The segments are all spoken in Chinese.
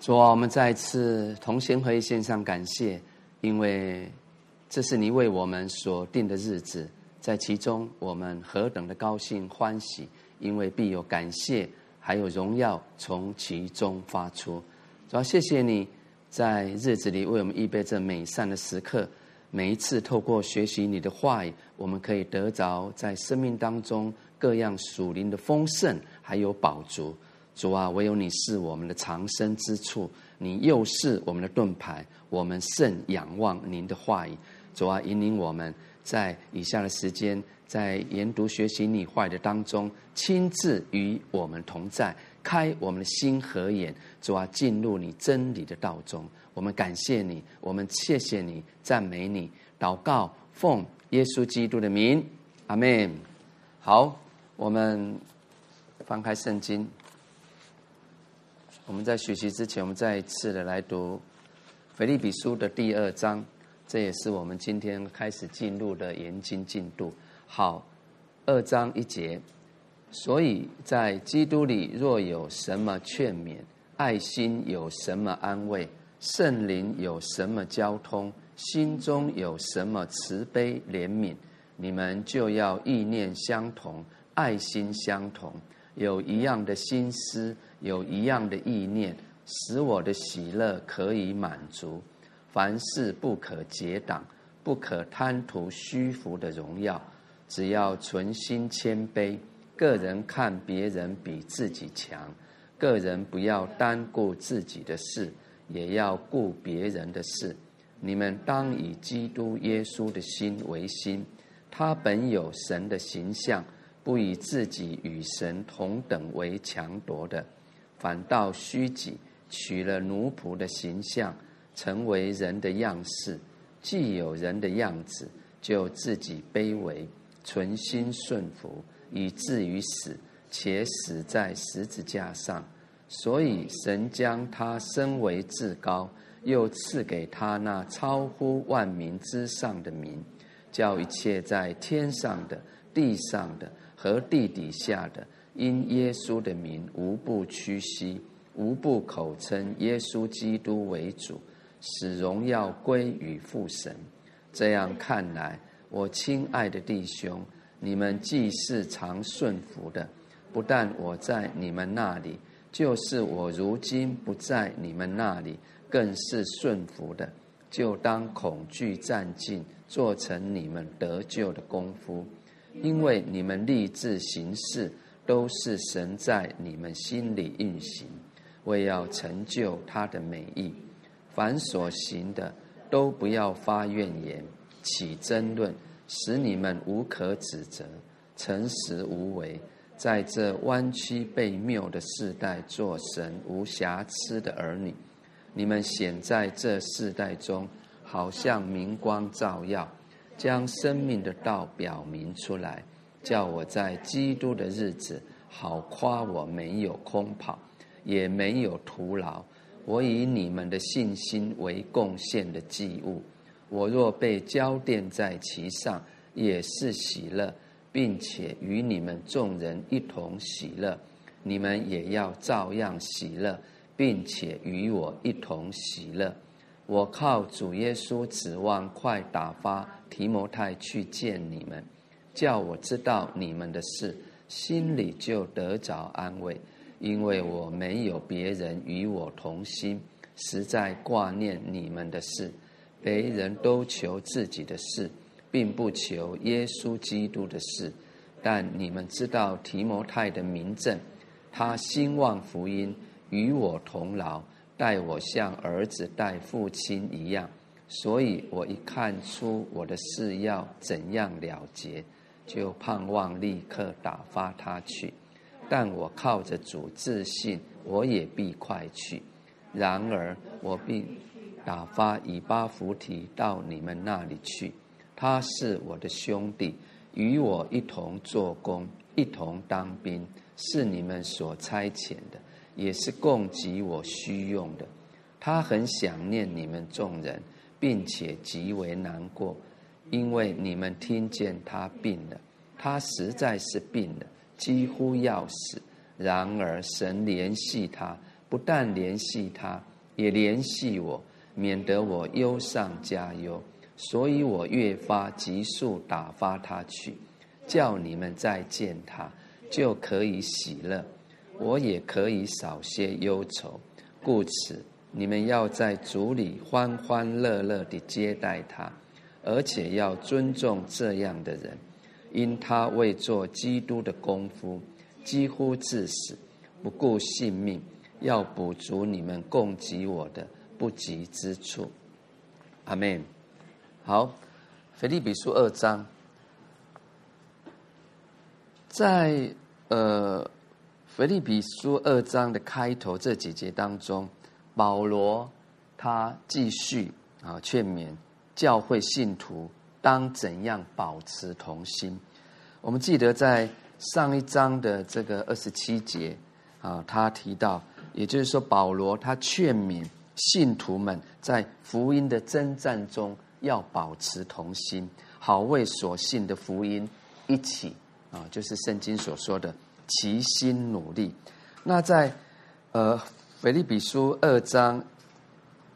主啊，我们再次同心合一献上感谢，因为这是你为我们所定的日子，在其中我们何等的高兴欢喜，因为必有感谢，还有荣耀从其中发出。主要谢谢你在日子里为我们预备这美善的时刻。每一次透过学习你的话语，我们可以得着在生命当中各样属灵的丰盛，还有宝足。主啊，唯有你是我们的藏身之处，你又是我们的盾牌，我们甚仰望您的话语。主啊，引领我们在以下的时间，在研读学习你话语的当中，亲自与我们同在，开我们的心和眼。主啊，进入你真理的道中。我们感谢你，我们谢谢你，赞美你，祷告奉耶稣基督的名，阿门。好，我们翻开圣经。我们在学习之前，我们再一次的来读腓立比书的第二章，这也是我们今天开始进入的研经进度。好，二章一节，所以在基督里若有什么劝勉，爱心有什么安慰。圣灵有什么交通，心中有什么慈悲怜悯，你们就要意念相同，爱心相同，有一样的心思，有一样的意念，使我的喜乐可以满足。凡事不可结党，不可贪图虚浮的荣耀，只要存心谦卑，个人看别人比自己强，个人不要单顾自己的事。也要顾别人的事，你们当以基督耶稣的心为心。他本有神的形象，不以自己与神同等为强夺的，反倒虚己，取了奴仆的形象，成为人的样式。既有人的样子，就自己卑微，存心顺服，以至于死，且死在十字架上。所以，神将他升为至高，又赐给他那超乎万民之上的名，叫一切在天上的、地上的和地底下的，因耶稣的名，无不屈膝，无不口称耶稣基督为主，使荣耀归于父神。这样看来，我亲爱的弟兄，你们既是常顺服的，不但我在你们那里。就是我如今不在你们那里，更是顺服的，就当恐惧战尽，做成你们得救的功夫。因为你们立志行事，都是神在你们心里运行，为要成就他的美意。凡所行的，都不要发怨言，起争论，使你们无可指责，诚实无为。在这弯曲被谬的世代，做神无瑕疵的儿女，你们显在这世代中，好像明光照耀，将生命的道表明出来，叫我在基督的日子，好夸我没有空跑，也没有徒劳。我以你们的信心为贡献的祭物，我若被浇奠在其上，也是喜乐。并且与你们众人一同喜乐，你们也要照样喜乐，并且与我一同喜乐。我靠主耶稣指望快打发提摩太去见你们，叫我知道你们的事，心里就得着安慰。因为我没有别人与我同心，实在挂念你们的事，别人都求自己的事。并不求耶稣基督的事，但你们知道提摩太的名证，他兴旺福音，与我同劳，待我像儿子待父亲一样。所以我一看出我的事要怎样了结，就盼望立刻打发他去。但我靠着主自信，我也必快去。然而我必打发以巴弗提到你们那里去。他是我的兄弟，与我一同做工，一同当兵，是你们所差遣的，也是供给我需用的。他很想念你们众人，并且极为难过，因为你们听见他病了，他实在是病了，几乎要死。然而神联系他，不但联系他，也联系我，免得我忧上加忧。所以我越发急速打发他去，叫你们再见他，就可以喜乐，我也可以少些忧愁。故此，你们要在主里欢欢乐乐地接待他，而且要尊重这样的人，因他为做基督的功夫，几乎致死，不顾性命，要补足你们供给我的不及之处。阿门。好，腓利比书二章，在呃。腓利比书二章的开头这几节当中，保罗他继续啊劝勉教会信徒当怎样保持同心。我们记得在上一章的这个二十七节啊，他提到，也就是说保罗他劝勉信徒们在福音的征战中要保持同心，好为所信的福音一起啊，就是圣经所说的。齐心努力。那在呃腓利比书二章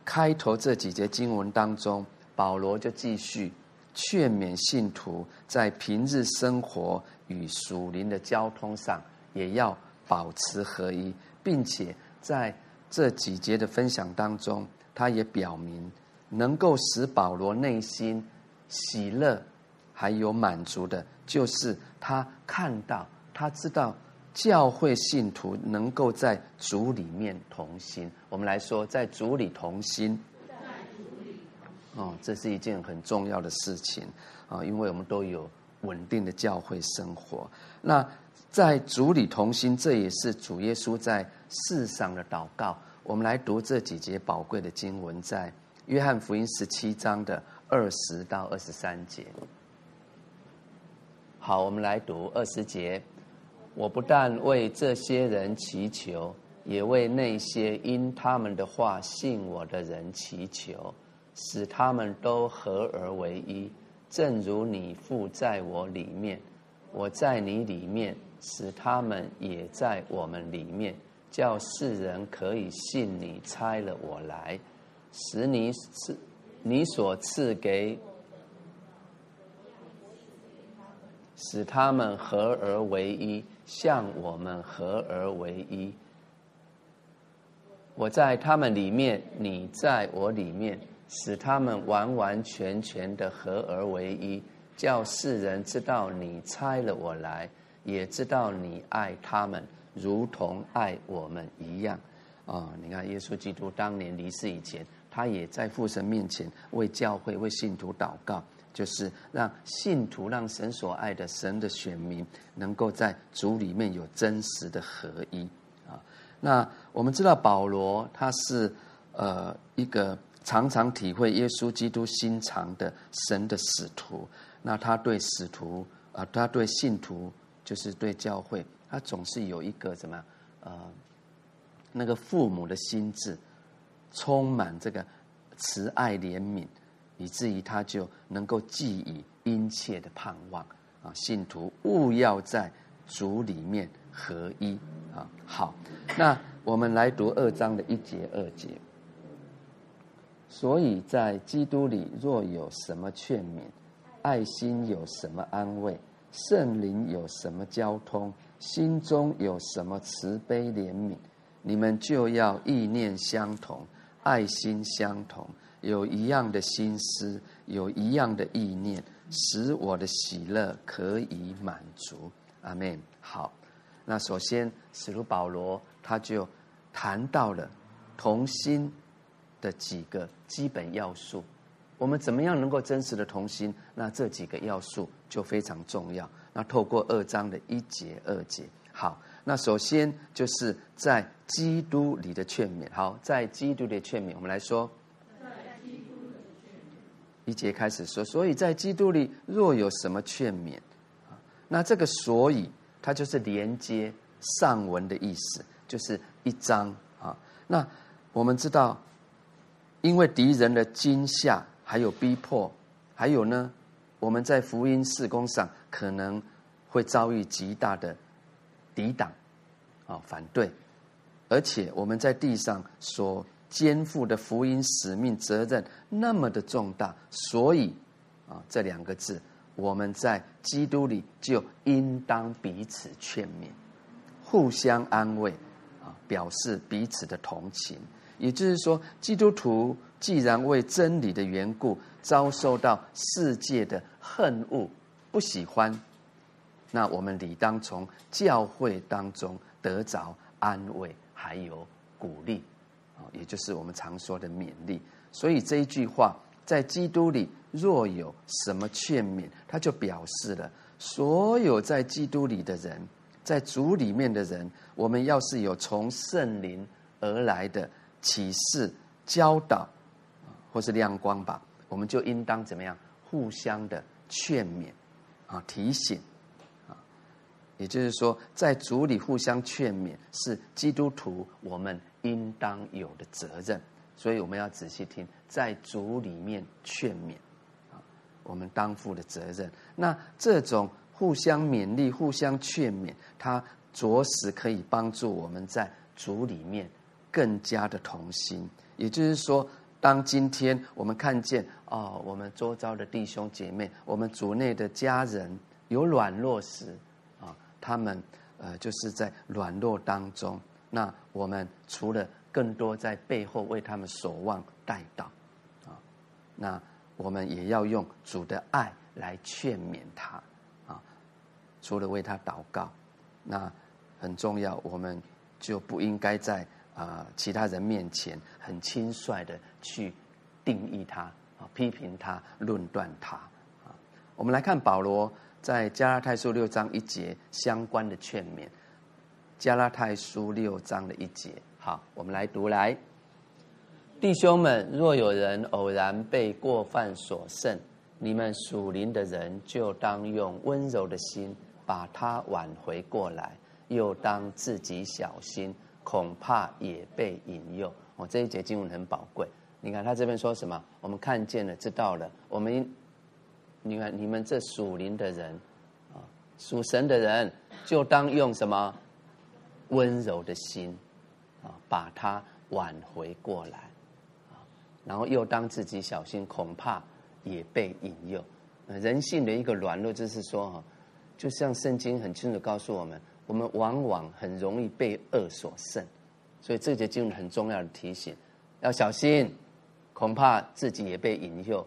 开头这几节经文当中，保罗就继续劝勉信徒在平日生活与属灵的交通上也要保持合一，并且在这几节的分享当中，他也表明能够使保罗内心喜乐还有满足的，就是他看到他知道。教会信徒能够在主里面同心，我们来说，在主里同心，哦，这是一件很重要的事情啊，因为我们都有稳定的教会生活。那在主里同心，这也是主耶稣在世上的祷告。我们来读这几节宝贵的经文，在约翰福音十七章的二十到二十三节。好，我们来读二十节。我不但为这些人祈求，也为那些因他们的话信我的人祈求，使他们都合而为一，正如你父在我里面，我在你里面，使他们也在我们里面，叫世人可以信你差了我来，使你赐你所赐给，使他们合而为一。向我们合而为一，我在他们里面，你在我里面，使他们完完全全的合而为一，叫世人知道你差了我来，也知道你爱他们，如同爱我们一样。啊，你看，耶稣基督当年离世以前，他也在父神面前为教会、为信徒祷告。就是让信徒、让神所爱的神的选民，能够在主里面有真实的合一啊。那我们知道保罗他是呃一个常常体会耶稣基督心肠的神的使徒。那他对使徒啊，他对信徒，就是对教会，他总是有一个什么呃那个父母的心智，充满这个慈爱怜悯。以至于他就能够寄以殷切的盼望啊！信徒务要在主里面合一啊！好，那我们来读二章的一节二节。所以在基督里，若有什么劝勉，爱心有什么安慰，圣灵有什么交通，心中有什么慈悲怜悯，你们就要意念相同，爱心相同。有一样的心思，有一样的意念，使我的喜乐可以满足。阿门。好，那首先使徒保罗他就谈到了同心的几个基本要素。我们怎么样能够真实的同心？那这几个要素就非常重要。那透过二章的一节、二节，好，那首先就是在基督里的劝勉。好，在基督的劝勉，我们来说。一节开始说，所以在基督里若有什么劝勉，那这个所以它就是连接上文的意思，就是一章啊。那我们知道，因为敌人的惊吓，还有逼迫，还有呢，我们在福音事工上可能会遭遇极大的抵挡啊反对，而且我们在地上所肩负的福音使命责任那么的重大，所以啊，这两个字，我们在基督里就应当彼此劝勉，互相安慰，啊，表示彼此的同情。也就是说，基督徒既然为真理的缘故遭受到世界的恨恶、不喜欢，那我们理当从教会当中得着安慰，还有鼓励，啊，也就是我们常说的勉励。所以这一句话，在基督里若有什么劝勉，他就表示了所有在基督里的人，在主里面的人，我们要是有从圣灵而来的。启示、教导，或是亮光吧，我们就应当怎么样？互相的劝勉，啊，提醒，啊，也就是说，在主里互相劝勉，是基督徒我们应当有的责任。所以我们要仔细听，在主里面劝勉，啊，我们当负的责任。那这种互相勉励、互相劝勉，它着实可以帮助我们在主里面。更加的同心，也就是说，当今天我们看见哦，我们周遭的弟兄姐妹，我们族内的家人有软弱时，啊，他们呃就是在软弱当中，那我们除了更多在背后为他们守望带祷，啊，那我们也要用主的爱来劝勉他，啊，除了为他祷告，那很重要，我们就不应该在。啊，其他人面前很轻率的去定义他啊，批评他，论断他啊。我们来看保罗在加拉太书六章一节相关的劝勉。加拉太书六章的一节，好，我们来读来。弟兄们，若有人偶然被过犯所胜，你们属灵的人就当用温柔的心把他挽回过来，又当自己小心。恐怕也被引诱。哦，这一节经文很宝贵。你看他这边说什么？我们看见了，知道了。我们，你看你们这属灵的人，啊，属神的人，就当用什么温柔的心，啊，把他挽回过来，啊，然后又当自己小心，恐怕也被引诱。人性的一个软弱，就是说，哈，就像圣经很清楚告诉我们。我们往往很容易被恶所胜，所以这节经文很重要的提醒，要小心，恐怕自己也被引诱，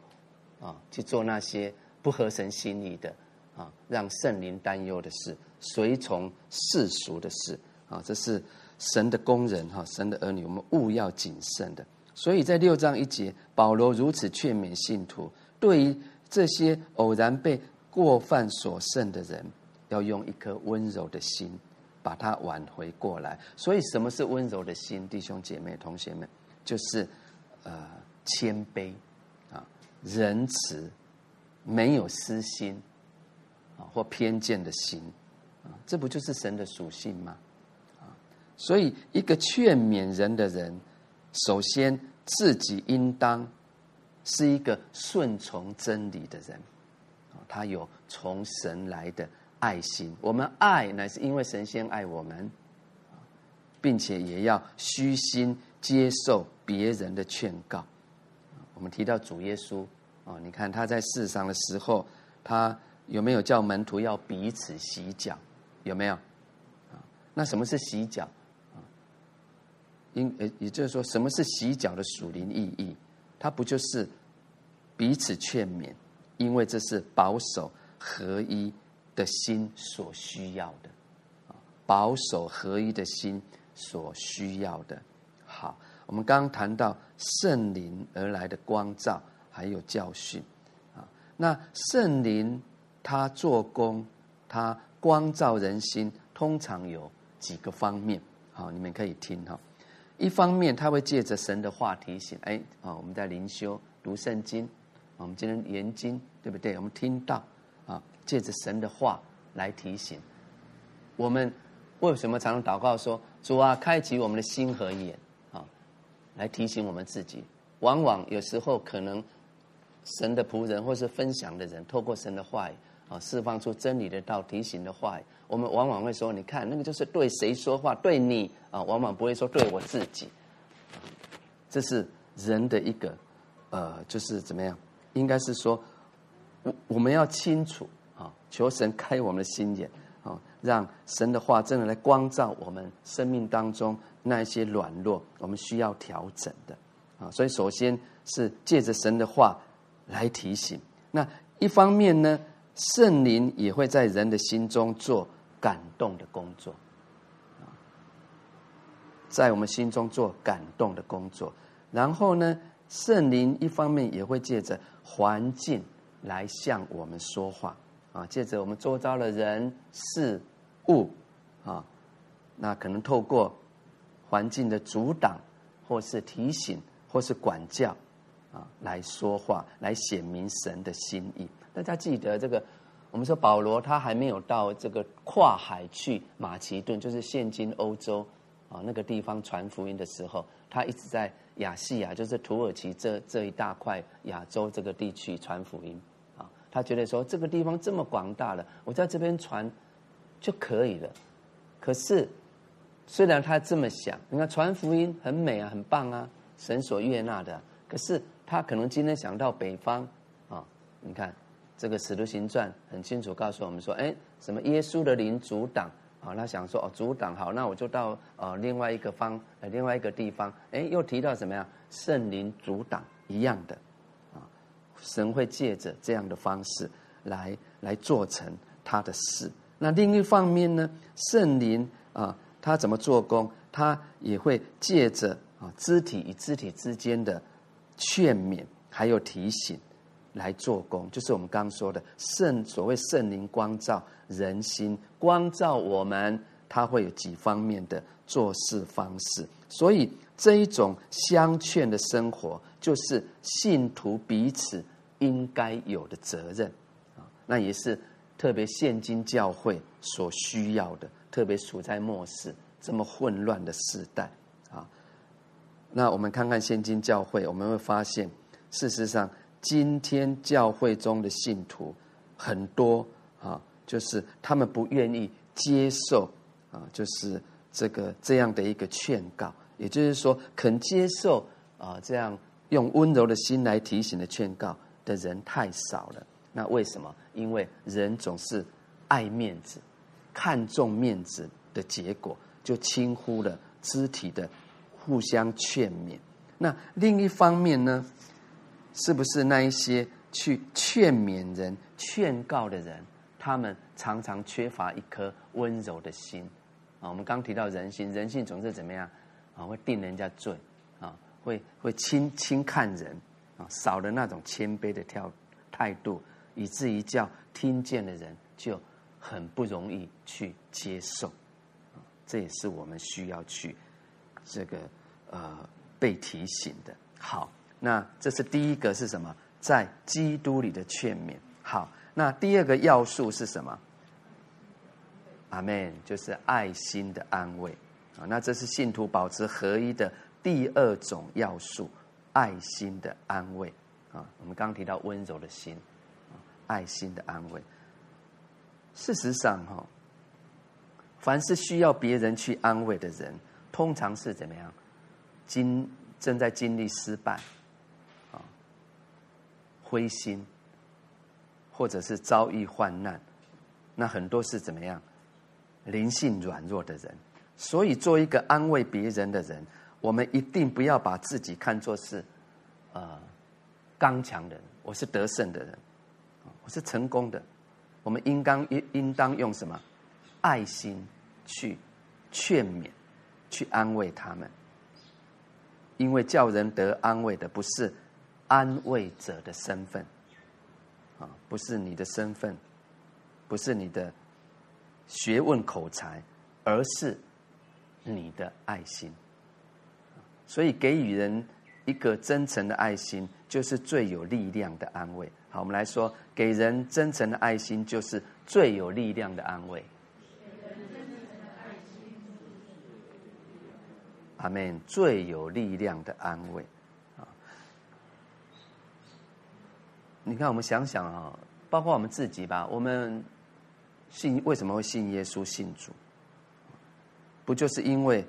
啊，去做那些不合神心意的，啊，让圣灵担忧的事，随从世俗的事，啊，这是神的工人哈，神的儿女，我们务要谨慎的。所以在六章一节，保罗如此劝勉信徒，对于这些偶然被过犯所胜的人。要用一颗温柔的心，把它挽回过来。所以，什么是温柔的心？弟兄姐妹、同学们，就是呃谦卑啊、仁慈，没有私心啊或偏见的心啊，这不就是神的属性吗？啊，所以一个劝勉人的人，首先自己应当是一个顺从真理的人啊，他有从神来的。爱心，我们爱乃是因为神仙爱我们，并且也要虚心接受别人的劝告。我们提到主耶稣啊，你看他在世上的时候，他有没有叫门徒要彼此洗脚？有没有？啊，那什么是洗脚？因呃也就是说，什么是洗脚的属灵意义？它不就是彼此劝勉？因为这是保守合一。的心所需要的，啊，保守合一的心所需要的。好，我们刚刚谈到圣灵而来的光照，还有教训，啊，那圣灵他做工，他光照人心，通常有几个方面。好，你们可以听哈。一方面，他会借着神的话提醒，哎，啊，我们在灵修读圣经，我们今天研经，对不对？我们听到。借着神的话来提醒我们，为什么常常祷告说：“主啊，开启我们的心和眼啊！”来提醒我们自己。往往有时候可能神的仆人或是分享的人，透过神的话语啊，释放出真理的道，提醒的话语，我们往往会说，你看那个就是对谁说话，对你啊，往往不会说对我自己。这是人的一个呃，就是怎么样？应该是说，我我们要清楚啊，求神开我们的心眼啊，让神的话真的来光照我们生命当中那一些软弱，我们需要调整的啊。所以，首先是借着神的话来提醒。那一方面呢，圣灵也会在人的心中做感动的工作，在我们心中做感动的工作。然后呢，圣灵一方面也会借着环境来向我们说话啊，借着我们周遭的人事物啊，那可能透过环境的阻挡，或是提醒，或是管教啊，来说话，来显明神的心意。大家记得这个，我们说保罗他还没有到这个跨海去马其顿，就是现今欧洲啊那个地方传福音的时候，他一直在。亚细亚就是土耳其这这一大块亚洲这个地区传福音，他觉得说这个地方这么广大了，我在这边传就可以了。可是虽然他这么想，你看传福音很美啊，很棒啊，神所悦纳的。可是他可能今天想到北方啊，你看这个使徒行传很清楚告诉我们说，哎，什么耶稣的灵阻挡。啊，他想说哦，阻挡好，那我就到呃另外一个方呃另外一个地方，哎，又提到什么呀？圣灵阻挡一样的，神会借着这样的方式来来做成他的事。那另一方面呢，圣灵啊，他怎么做工？他也会借着啊肢体与肢体之间的劝勉，还有提醒。来做工，就是我们刚说的圣所谓圣灵光照人心，光照我们，他会有几方面的做事方式。所以这一种相劝的生活，就是信徒彼此应该有的责任啊。那也是特别现今教会所需要的，特别处在末世这么混乱的时代啊。那我们看看现今教会，我们会发现，事实上。今天教会中的信徒很多啊，就是他们不愿意接受啊，就是这个这样的一个劝告，也就是说，肯接受啊，这样用温柔的心来提醒的劝告的人太少了。那为什么？因为人总是爱面子，看重面子的结果，就轻忽了肢体的互相劝勉。那另一方面呢？是不是那一些去劝勉人、劝告的人，他们常常缺乏一颗温柔的心啊？我们刚提到人性，人性总是怎么样啊？会定人家罪啊？会会轻轻看人啊？少了那种谦卑的跳态度，以至于叫听见的人就很不容易去接受。这也是我们需要去这个呃被提醒的。好。那这是第一个是什么？在基督里的劝勉。好，那第二个要素是什么？阿门，就是爱心的安慰啊。那这是信徒保持合一的第二种要素，爱心的安慰啊。我们刚提到温柔的心，爱心的安慰。事实上，哈，凡是需要别人去安慰的人，通常是怎么样？经正在经历失败。啊灰心，或者是遭遇患难，那很多是怎么样？灵性软弱的人，所以做一个安慰别人的人，我们一定不要把自己看作是呃刚强的人，我是得胜的人，我是成功的。我们应当应应当用什么爱心去劝勉、去安慰他们，因为叫人得安慰的不是。安慰者的身份，啊，不是你的身份，不是你的学问口才，而是你的爱心。所以，给予人一个真诚的爱心，就是最有力量的安慰。好，我们来说，给人真诚的爱心，就是最有力量的安慰。阿门。最有力量的安慰。你看，我们想想啊，包括我们自己吧，我们信为什么会信耶稣、信主？不就是因为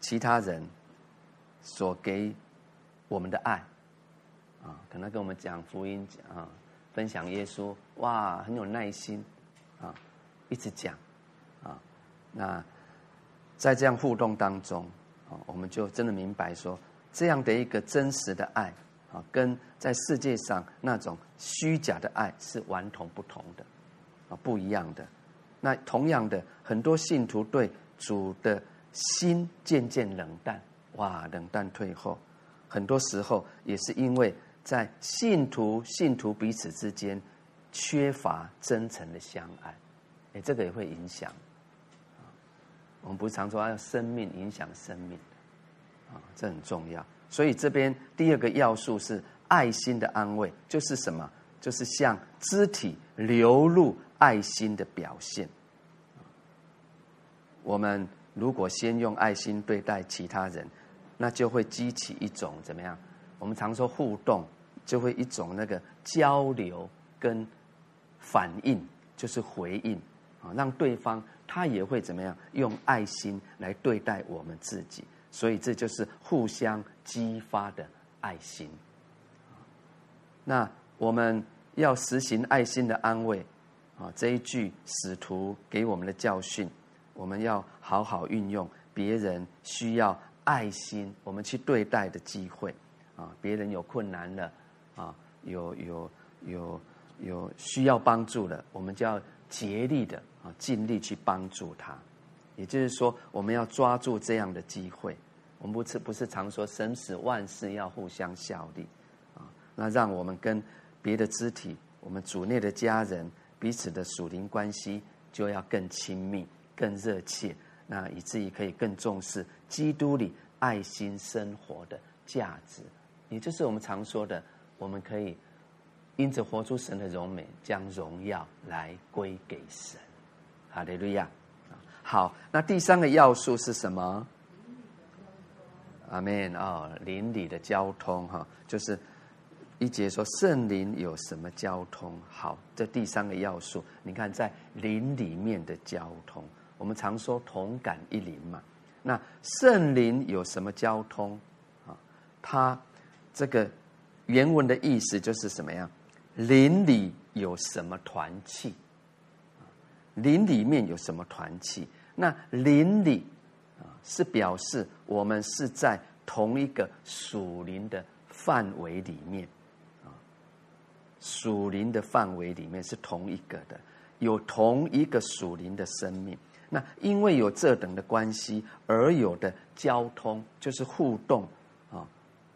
其他人所给我们的爱啊？可能跟我们讲福音啊，分享耶稣，哇，很有耐心啊，一直讲啊。那在这样互动当中啊，我们就真的明白说，这样的一个真实的爱啊，跟在世界上那种虚假的爱是完同不同的啊，不一样的。那同样的，很多信徒对主的心渐渐冷淡，哇，冷淡退后，很多时候也是因为在信徒信徒彼此之间缺乏真诚的相爱，哎，这个也会影响。我们不是常说要生命影响生命，啊，这很重要。所以这边第二个要素是爱心的安慰，就是什么？就是向肢体流露。爱心的表现，我们如果先用爱心对待其他人，那就会激起一种怎么样？我们常说互动，就会一种那个交流跟反应，就是回应啊，让对方他也会怎么样？用爱心来对待我们自己，所以这就是互相激发的爱心。那我们要实行爱心的安慰。啊，这一句使徒给我们的教训，我们要好好运用。别人需要爱心，我们去对待的机会。啊，别人有困难了，啊，有有有有需要帮助了，我们就要竭力的啊，尽力去帮助他。也就是说，我们要抓住这样的机会。我们不是不是常说生死万事要互相效力啊？那让我们跟别的肢体，我们主内的家人。彼此的属灵关系就要更亲密、更热切，那以至于可以更重视基督里爱心生活的价值，也就是我们常说的，我们可以因着活出神的荣美，将荣耀来归给神。哈利路亚！好，那第三个要素是什么？阿门啊！邻里的交通哈，就是。一节说圣灵有什么交通？好，这第三个要素，你看在灵里面的交通，我们常说同感一灵嘛。那圣灵有什么交通？啊，它这个原文的意思就是什么样？灵里有什么团契？灵里面有什么团契？那灵里啊，是表示我们是在同一个属灵的范围里面。属灵的范围里面是同一个的，有同一个属灵的生命。那因为有这等的关系而有的交通，就是互动啊，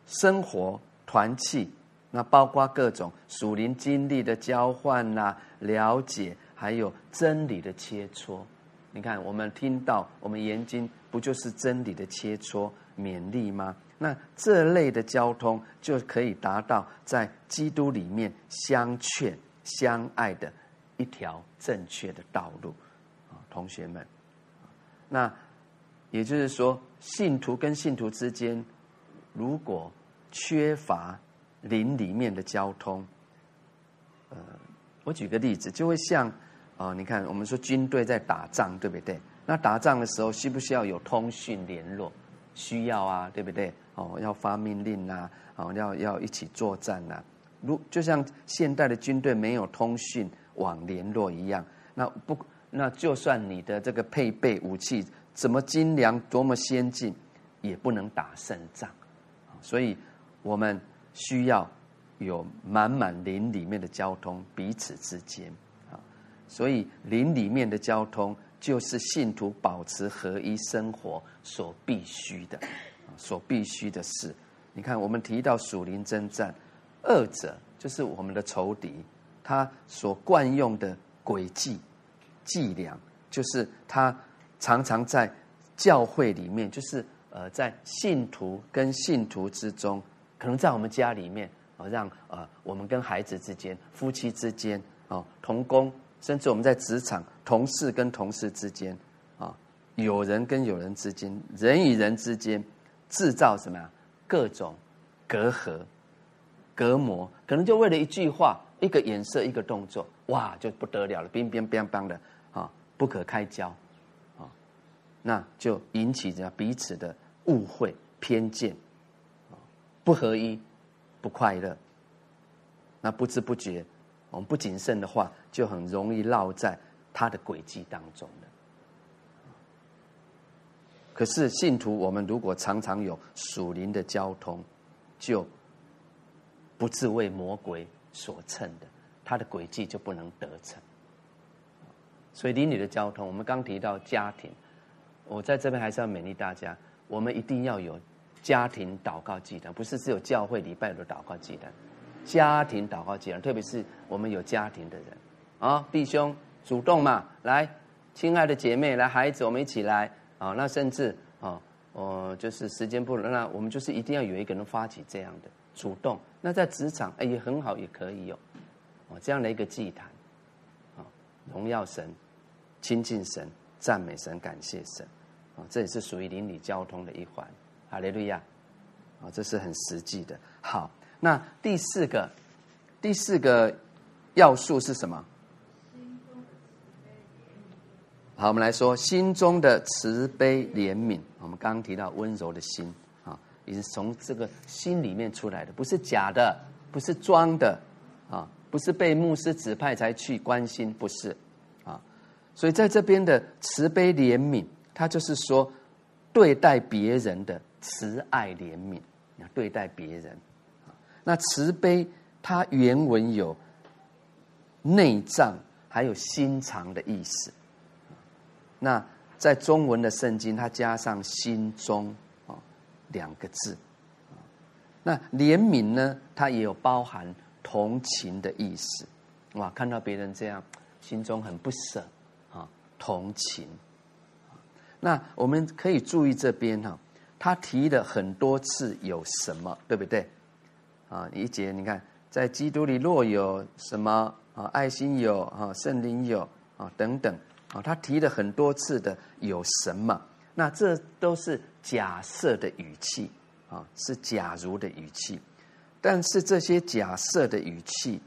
生活团契，那包括各种属灵经历的交换呐，了解，还有真理的切磋。你看，我们听到我们研经，不就是真理的切磋、勉励吗？那这类的交通就可以达到在基督里面相劝相爱的一条正确的道路啊，同学们。那也就是说，信徒跟信徒之间如果缺乏灵里面的交通，呃，我举个例子，就会像啊，你看，我们说军队在打仗，对不对？那打仗的时候，需不需要有通讯联络？需要啊，对不对？哦，要发命令呐，哦，要要一起作战呐。如就像现代的军队没有通讯网联络一样，那不，那就算你的这个配备武器怎么精良、多么先进，也不能打胜仗。所以，我们需要有满满林里面的交通，彼此之间啊。所以，林里面的交通。就是信徒保持合一生活所必须的，所必须的事。你看，我们提到属灵征战，二者就是我们的仇敌，他所惯用的诡计伎俩，就是他常常在教会里面，就是呃，在信徒跟信徒之中，可能在我们家里面啊，让呃我们跟孩子之间、夫妻之间啊，同工。甚至我们在职场，同事跟同事之间，啊，有人跟有人之间，人与人之间，制造什么呀？各种隔阂、隔膜，可能就为了一句话、一个颜色、一个动作，哇，就不得了了，乒乒乓乓的啊！不可开交，啊，那就引起着彼此的误会、偏见，啊，不合一、不快乐。那不知不觉，我们不谨慎的话，就很容易落在他的轨迹当中了。可是信徒，我们如果常常有属灵的交通，就不自为魔鬼所乘的，他的轨迹就不能得逞。所以邻里的交通，我们刚提到家庭，我在这边还是要勉励大家，我们一定要有家庭祷告祭坛，不是只有教会礼拜的祷告祭坛，家庭祷告祭坛，特别是我们有家庭的人。啊，弟兄主动嘛，来，亲爱的姐妹，来，孩子，我们一起来。啊，那甚至啊，哦，就是时间不能，那我们就是一定要有一个人发起这样的主动，那在职场哎也很好，也可以有哦这样的一个祭坛啊，荣耀神。亲近神，赞美神，感谢神，啊，这也是属于邻里交通的一环。哈利路亚，啊，这是很实际的。好，那第四个，第四个要素是什么？好，我们来说心中的慈悲怜悯。我们刚刚提到温柔的心，啊，也是从这个心里面出来的，不是假的，不是装的，啊，不是被牧师指派才去关心，不是啊。所以在这边的慈悲怜悯，它就是说对待别人的慈爱怜悯，对待别人。那慈悲它原文有内脏还有心肠的意思。那在中文的圣经，它加上心中啊两个字。那怜悯呢，它也有包含同情的意思。哇，看到别人这样，心中很不舍啊。同情，那我们可以注意这边哈，他提了很多次有什么，对不对？啊，一节你看，在基督里若有什么啊，爱心有啊，圣灵有啊，等等啊，他提了很多次的有什么？那这都是假设的语气啊，是假如的语气，但是这些假设的语气。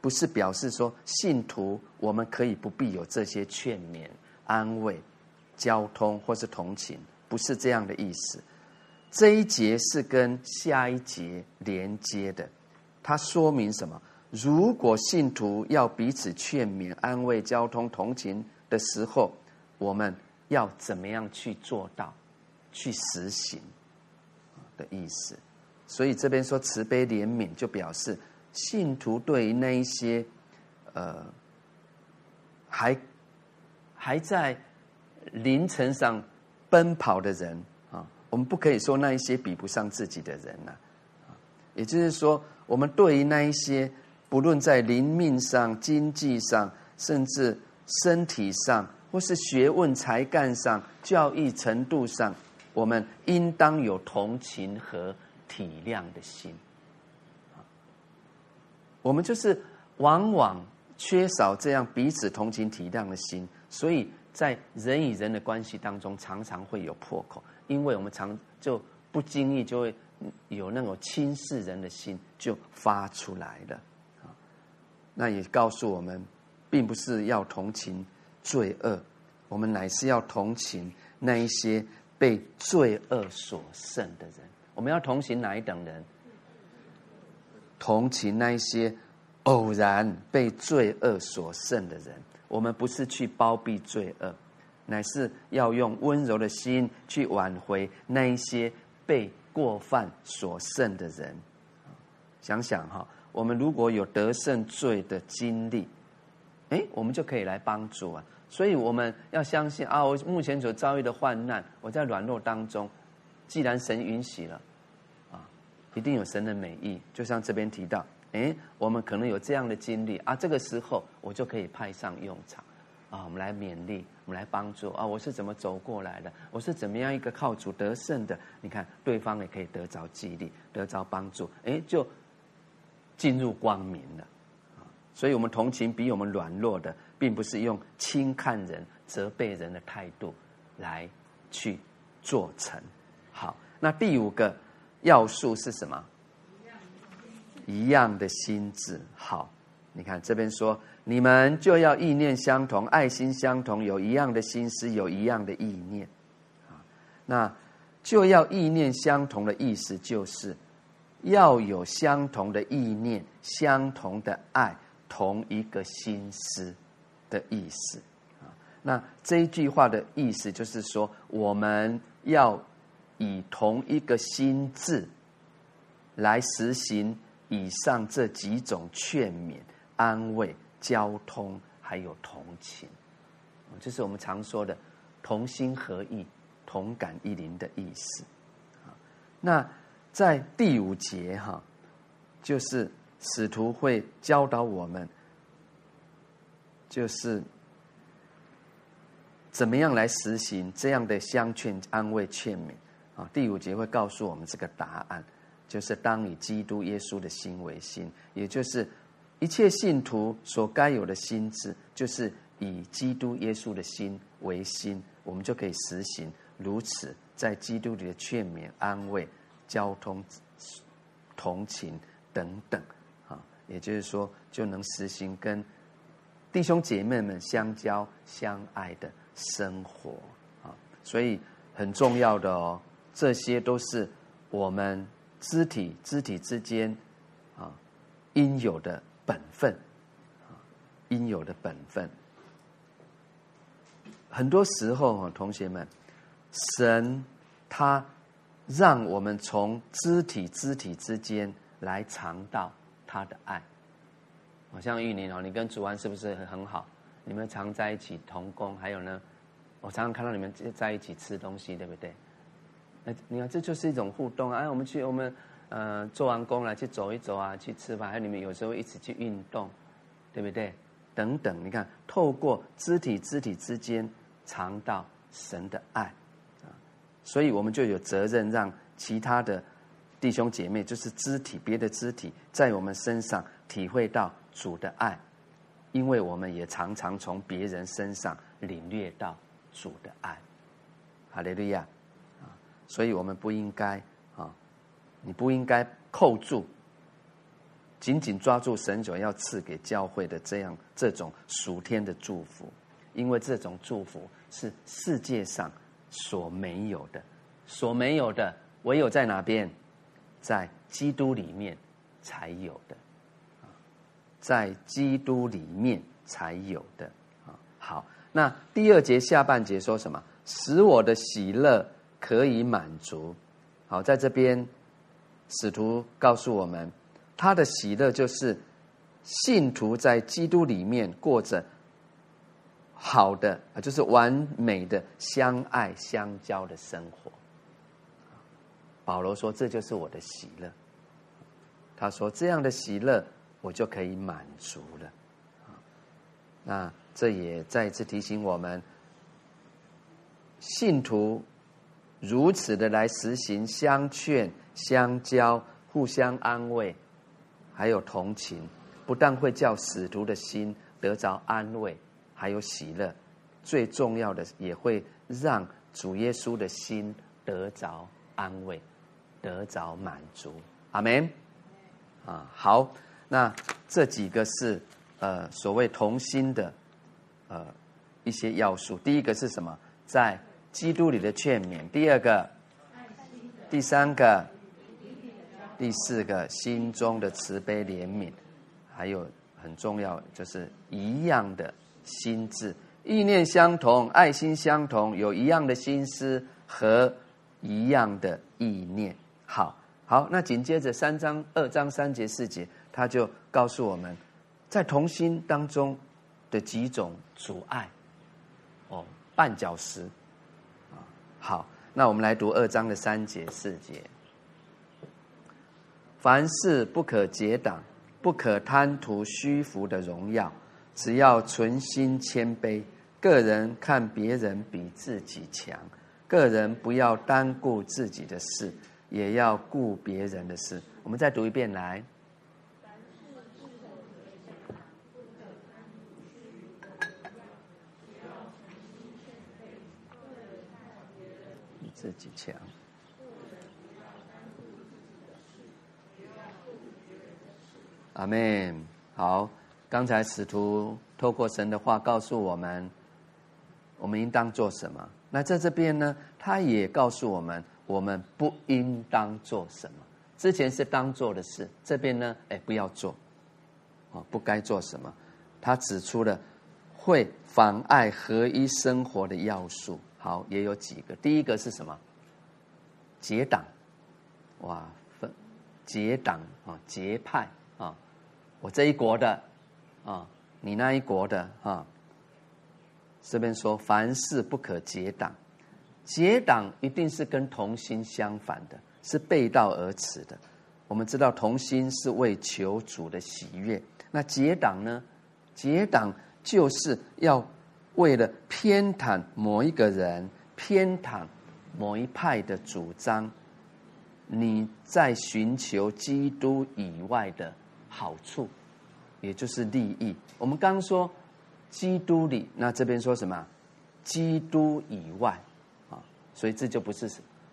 不是表示说信徒我们可以不必有这些劝勉、安慰、交通或是同情，不是这样的意思。这一节是跟下一节连接的，它说明什么？如果信徒要彼此劝勉、安慰、交通、同情的时候，我们要怎么样去做到、去实行的意思？所以这边说慈悲怜悯，就表示。信徒对于那一些，呃，还还在凌晨上奔跑的人啊，我们不可以说那一些比不上自己的人呐，也就是说，我们对于那一些不论在灵命上、经济上，甚至身体上，或是学问才干上、教育程度上，我们应当有同情和体谅的心。我们就是往往缺少这样彼此同情体谅的心，所以在人与人的关系当中，常常会有破口，因为我们常就不经意就会有那种轻视人的心就发出来了啊。那也告诉我们，并不是要同情罪恶，我们乃是要同情那一些被罪恶所胜的人。我们要同情哪一等人？同情那一些偶然被罪恶所胜的人，我们不是去包庇罪恶，乃是要用温柔的心去挽回那一些被过犯所胜的人。想想哈，我们如果有得胜罪的经历，哎，我们就可以来帮助啊。所以我们要相信啊，我目前所遭遇的患难，我在软弱当中，既然神允许了。啊一定有神的美意，就像这边提到，哎，我们可能有这样的经历啊，这个时候我就可以派上用场，啊，我们来勉励，我们来帮助啊，我是怎么走过来的？我是怎么样一个靠主得胜的？你看，对方也可以得着激励，得着帮助，哎，就进入光明了，所以我们同情比我们软弱的，并不是用轻看人、责备人的态度来去做成。好，那第五个。要素是什么？一样的心智。好，你看这边说，你们就要意念相同，爱心相同，有一样的心思，有一样的意念。啊，那就要意念相同的意思，就是要有相同的意念，相同的爱，同一个心思的意思。啊，那这一句话的意思就是说，我们要以同一个心智来实行以上这几种劝勉。安慰、交通，还有同情，这是我们常说的“同心合意、同感一灵”的意思啊。那在第五节哈，就是使徒会教导我们，就是怎么样来实行这样的相劝、安慰、劝勉啊。第五节会告诉我们这个答案，就是当以基督耶稣的心为心，也就是。一切信徒所该有的心智，就是以基督耶稣的心为心，我们就可以实行如此，在基督里的劝勉、安慰、交通、同情等等，也就是说，就能实行跟弟兄姐妹们相交、相爱的生活啊。所以很重要的哦，这些都是我们肢体肢体之间啊应有的。本分啊，应有的本分。很多时候啊，同学们，神他让我们从肢体肢体之间来尝到他的爱。好像玉林哦，你跟祖安是不是很好？你们常在一起同工，还有呢，我常常看到你们在一起吃东西，对不对？那你看，这就是一种互动啊！我们去我们。呃，做完工了去走一走啊，去吃饭，还有你们有时候一起去运动，对不对？等等，你看，透过肢体肢体之间尝到神的爱啊，所以我们就有责任让其他的弟兄姐妹，就是肢体别的肢体，在我们身上体会到主的爱，因为我们也常常从别人身上领略到主的爱。哈利路亚啊！所以我们不应该啊。你不应该扣住，紧紧抓住神所要赐给教会的这样这种属天的祝福，因为这种祝福是世界上所没有的，所没有的唯有在哪边，在基督里面才有的，在基督里面才有的啊。好，那第二节下半节说什么？使我的喜乐可以满足。好，在这边。使徒告诉我们，他的喜乐就是信徒在基督里面过着好的，就是完美的相爱相交的生活。保罗说：“这就是我的喜乐。”他说：“这样的喜乐，我就可以满足了。”那这也再次提醒我们，信徒如此的来实行相劝。相交、互相安慰，还有同情，不但会叫使徒的心得着安慰，还有喜乐。最重要的，也会让主耶稣的心得着安慰，得着满足。阿门。啊，好，那这几个是呃所谓同心的呃一些要素。第一个是什么？在基督里的劝勉。第二个，第三个。第四个，心中的慈悲怜悯，还有很重要，就是一样的心智，意念相同，爱心相同，有一样的心思和一样的意念。好，好，那紧接着三章、二章三节、四节，他就告诉我们，在同心当中的几种阻碍，哦，绊脚石。啊，好，那我们来读二章的三节、四节。凡事不可结党，不可贪图虚浮的荣耀，只要存心谦卑。个人看别人比自己强，个人不要单顾自己的事，也要顾别人的事。我们再读一遍来。比自己强。阿门。好，刚才使徒透过神的话告诉我们，我们应当做什么。那在这边呢，他也告诉我们，我们不应当做什么。之前是当做的事，这边呢，哎，不要做，啊，不该做什么。他指出了会妨碍合一生活的要素。好，也有几个。第一个是什么？结党，哇，分结党啊，结派啊，我这一国的。啊，你那一国的啊，这边说凡事不可结党，结党一定是跟同心相反的，是背道而驰的。我们知道同心是为求主的喜悦，那结党呢？结党就是要为了偏袒某一个人，偏袒某一派的主张，你在寻求基督以外的好处。也就是利益。我们刚说基督里，那这边说什么？基督以外，所以这就不是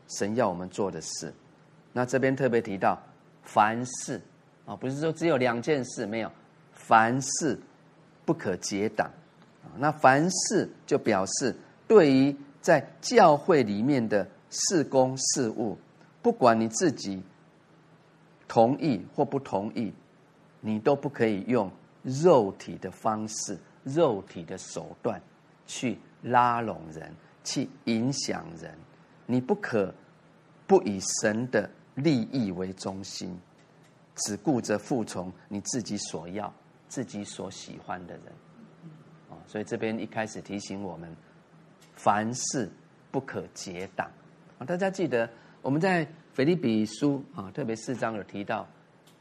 神要我们做的事。那这边特别提到凡事啊，不是说只有两件事，没有凡事不可结党。那凡事就表示对于在教会里面的事工事务，不管你自己同意或不同意。你都不可以用肉体的方式、肉体的手段去拉拢人、去影响人。你不可不以神的利益为中心，只顾着服从你自己所要、自己所喜欢的人。啊，所以这边一开始提醒我们，凡事不可结党。啊，大家记得我们在腓立比书啊，特别四章有提到。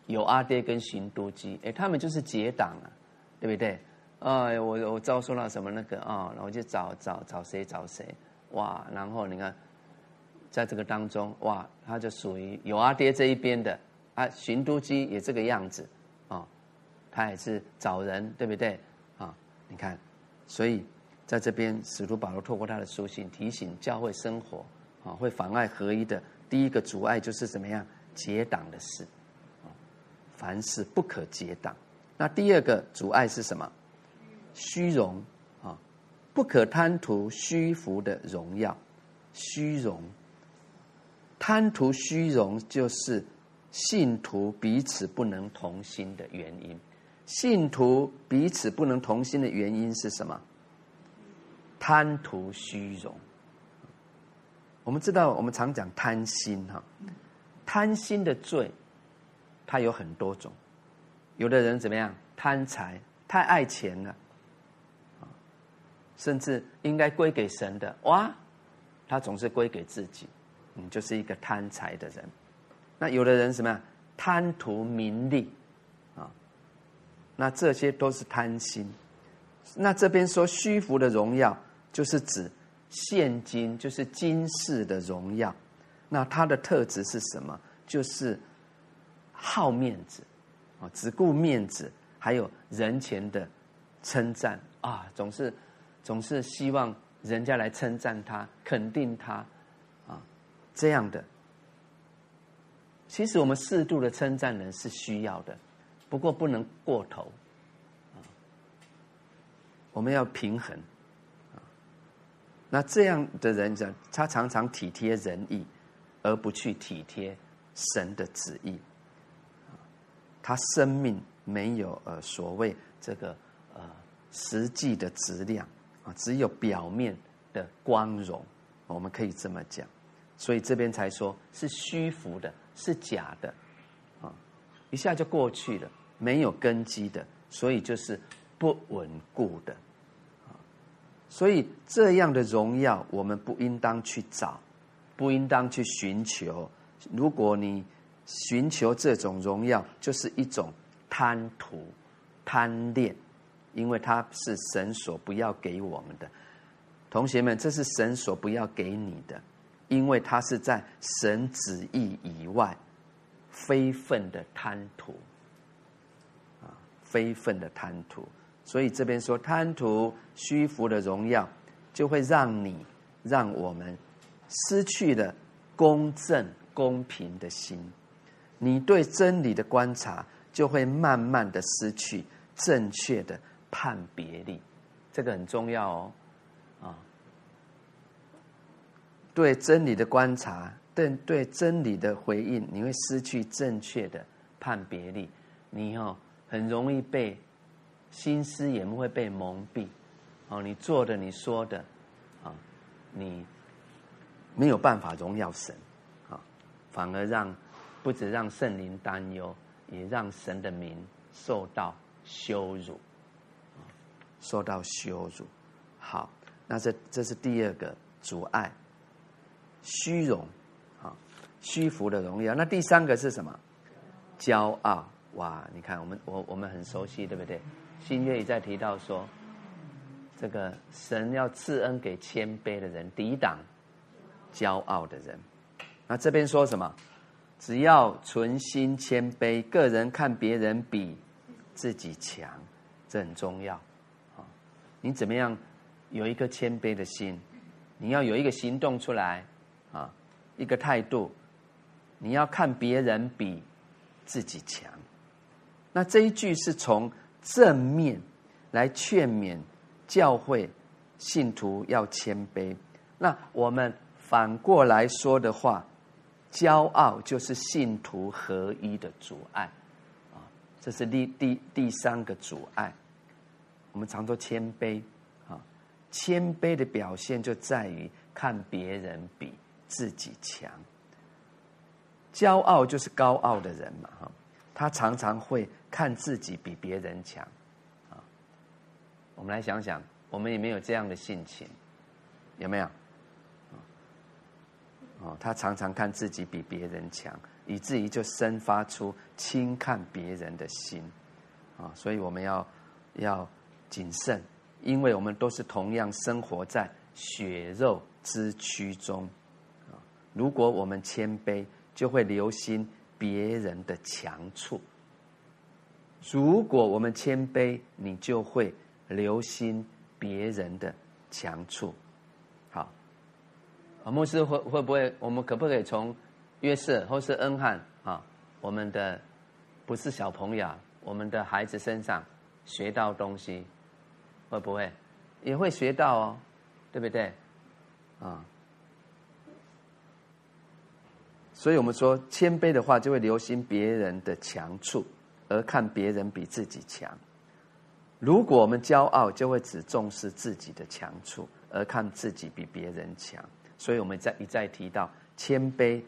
有阿爹跟寻都基，哎，他们就是结党啊，对不对？哎，我我遭受了什么那个啊，然后就找找找谁找谁，哇！然后你看，在这个当中，哇，他就属于有阿爹这一边的啊，寻都基也这个样子啊，他也是找人，对不对？啊，你看，所以在这边，使徒保罗透过他的书信提醒教会生活啊，会妨碍合一的第一个阻碍就是怎么样结党的事。啊凡事不可结党。那第二个阻碍是什么？虚荣啊，不可贪图虚浮的荣耀。虚荣，贪图虚荣，就是信徒彼此不能同心的原因。信徒彼此不能同心的原因是什么？贪图虚荣。我们知道，我们常讲贪心哈，贪心的罪。它有很多种，有的人怎么样？贪财，太爱钱了，甚至应该归给神的，哇，他总是归给自己，你就是一个贪财的人。那有的人什么样？贪图名利，啊，那这些都是贪心。那这边说虚浮的荣耀，就是指现今，就是今世的荣耀。那它的特质是什么？就是。好面子，啊，只顾面子，还有人前的称赞啊，总是总是希望人家来称赞他、肯定他，啊，这样的。其实我们适度的称赞人是需要的，不过不能过头，啊，我们要平衡，啊，那这样的人讲，他常常体贴人意，而不去体贴神的旨意。他生命没有呃所谓这个呃实际的质量啊，只有表面的光荣，我们可以这么讲，所以这边才说是虚浮的，是假的，啊，一下就过去了，没有根基的，所以就是不稳固的，啊，所以这样的荣耀我们不应当去找，不应当去寻求，如果你。寻求这种荣耀，就是一种贪图、贪恋，因为它是神所不要给我们的。同学们，这是神所不要给你的，因为它是在神旨意以外非分的贪图啊，非分的贪图。所以这边说贪图虚浮的荣耀，就会让你、让我们失去了公正、公平的心。你对真理的观察就会慢慢的失去，正确的判别力，这个很重要哦，啊，对真理的观察，对对真理的回应，你会失去正确的判别力，你哦很容易被心思也会被蒙蔽，哦，你做的你说的，啊，你没有办法荣耀神，啊，反而让不止让圣灵担忧，也让神的名受到。羞辱，受到羞辱。好，那这这是第二个阻碍，虚荣，啊，虚浮的荣耀。那第三个是什么？骄傲。哇，你看，我们我我们很熟悉，对不对？新约也在提到说，这个神要赐恩给谦卑的人，抵挡骄傲的人。那这边说什么？只要存心谦卑，个人看别人比。自己强，这很重要！你怎么样有一颗谦卑的心？你要有一个行动出来啊，一个态度。你要看别人比自己强。那这一句是从正面来劝勉教会信徒要谦卑。那我们反过来说的话，骄傲就是信徒合一的阻碍啊。这是第第第三个阻碍。我们常说谦卑啊，谦卑的表现就在于看别人比自己强。骄傲就是高傲的人嘛，哈，他常常会看自己比别人强啊。我们来想想，我们有没有这样的性情？有没有？哦，他常常看自己比别人强。以至于就生发出轻看别人的心，啊，所以我们要要谨慎，因为我们都是同样生活在血肉之躯中，啊，如果我们谦卑，就会留心别人的强处；如果我们谦卑，你就会留心别人的强处。好，啊，牧师会会不会？我们可不可以从？约瑟或是恩汉啊，我们的不是小朋友，我们的孩子身上学到东西，会不会也会学到哦？对不对？啊，所以我们说谦卑的话，就会留心别人的强处，而看别人比自己强；如果我们骄傲，就会只重视自己的强处，而看自己比别人强。所以我们在一再提到谦卑。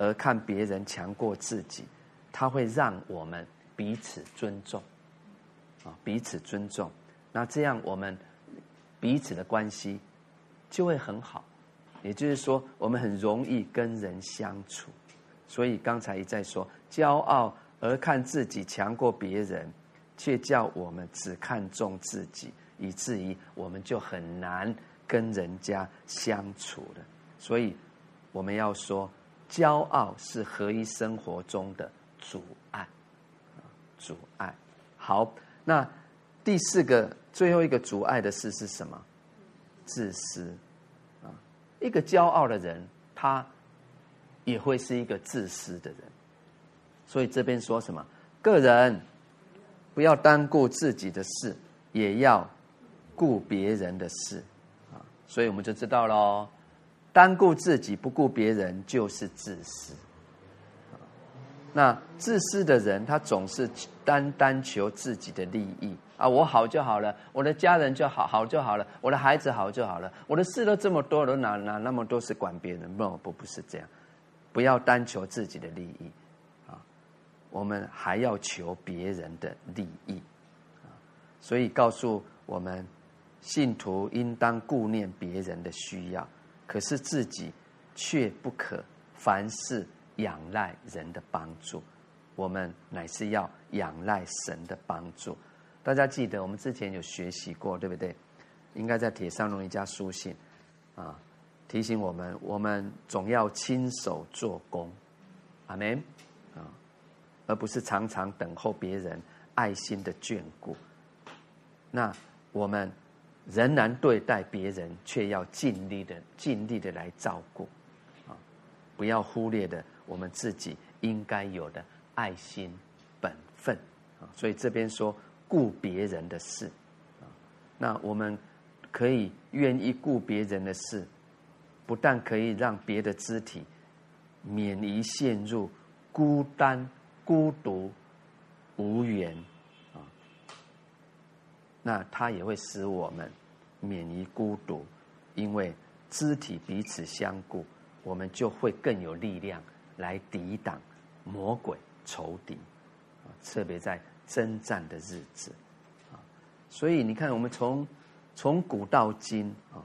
而看别人强过自己，他会让我们彼此尊重，啊，彼此尊重。那这样我们彼此的关系就会很好。也就是说，我们很容易跟人相处。所以刚才一再说，骄傲而看自己强过别人，却叫我们只看重自己，以至于我们就很难跟人家相处了。所以我们要说。骄傲是合一生活中的阻碍，阻碍。好，那第四个、最后一个阻碍的事是什么？自私啊！一个骄傲的人，他也会是一个自私的人。所以这边说什么？个人不要单顾自己的事，也要顾别人的事啊！所以我们就知道喽。单顾自己不顾别人就是自私。那自私的人，他总是单单求自己的利益啊！我好就好了，我的家人就好好就好了，我的孩子好就好了，我的事都这么多了，哪哪那么多是管别人？不不不是这样，不要单求自己的利益啊！我们还要求别人的利益啊！所以告诉我们，信徒应当顾念别人的需要。可是自己却不可凡事仰赖人的帮助，我们乃是要仰赖神的帮助。大家记得我们之前有学习过，对不对？应该在铁上龙一家书信啊，提醒我们，我们总要亲手做工，阿门啊，而不是常常等候别人爱心的眷顾。那我们。仍然对待别人，却要尽力的、尽力的来照顾，啊，不要忽略的我们自己应该有的爱心本分啊。所以这边说，顾别人的事，那我们可以愿意顾别人的事，不但可以让别的肢体免于陷入孤单、孤独、无缘啊，那它也会使我们免于孤独，因为肢体彼此相顾，我们就会更有力量来抵挡魔鬼仇敌啊，特别在。征战的日子，啊，所以你看，我们从从古到今啊，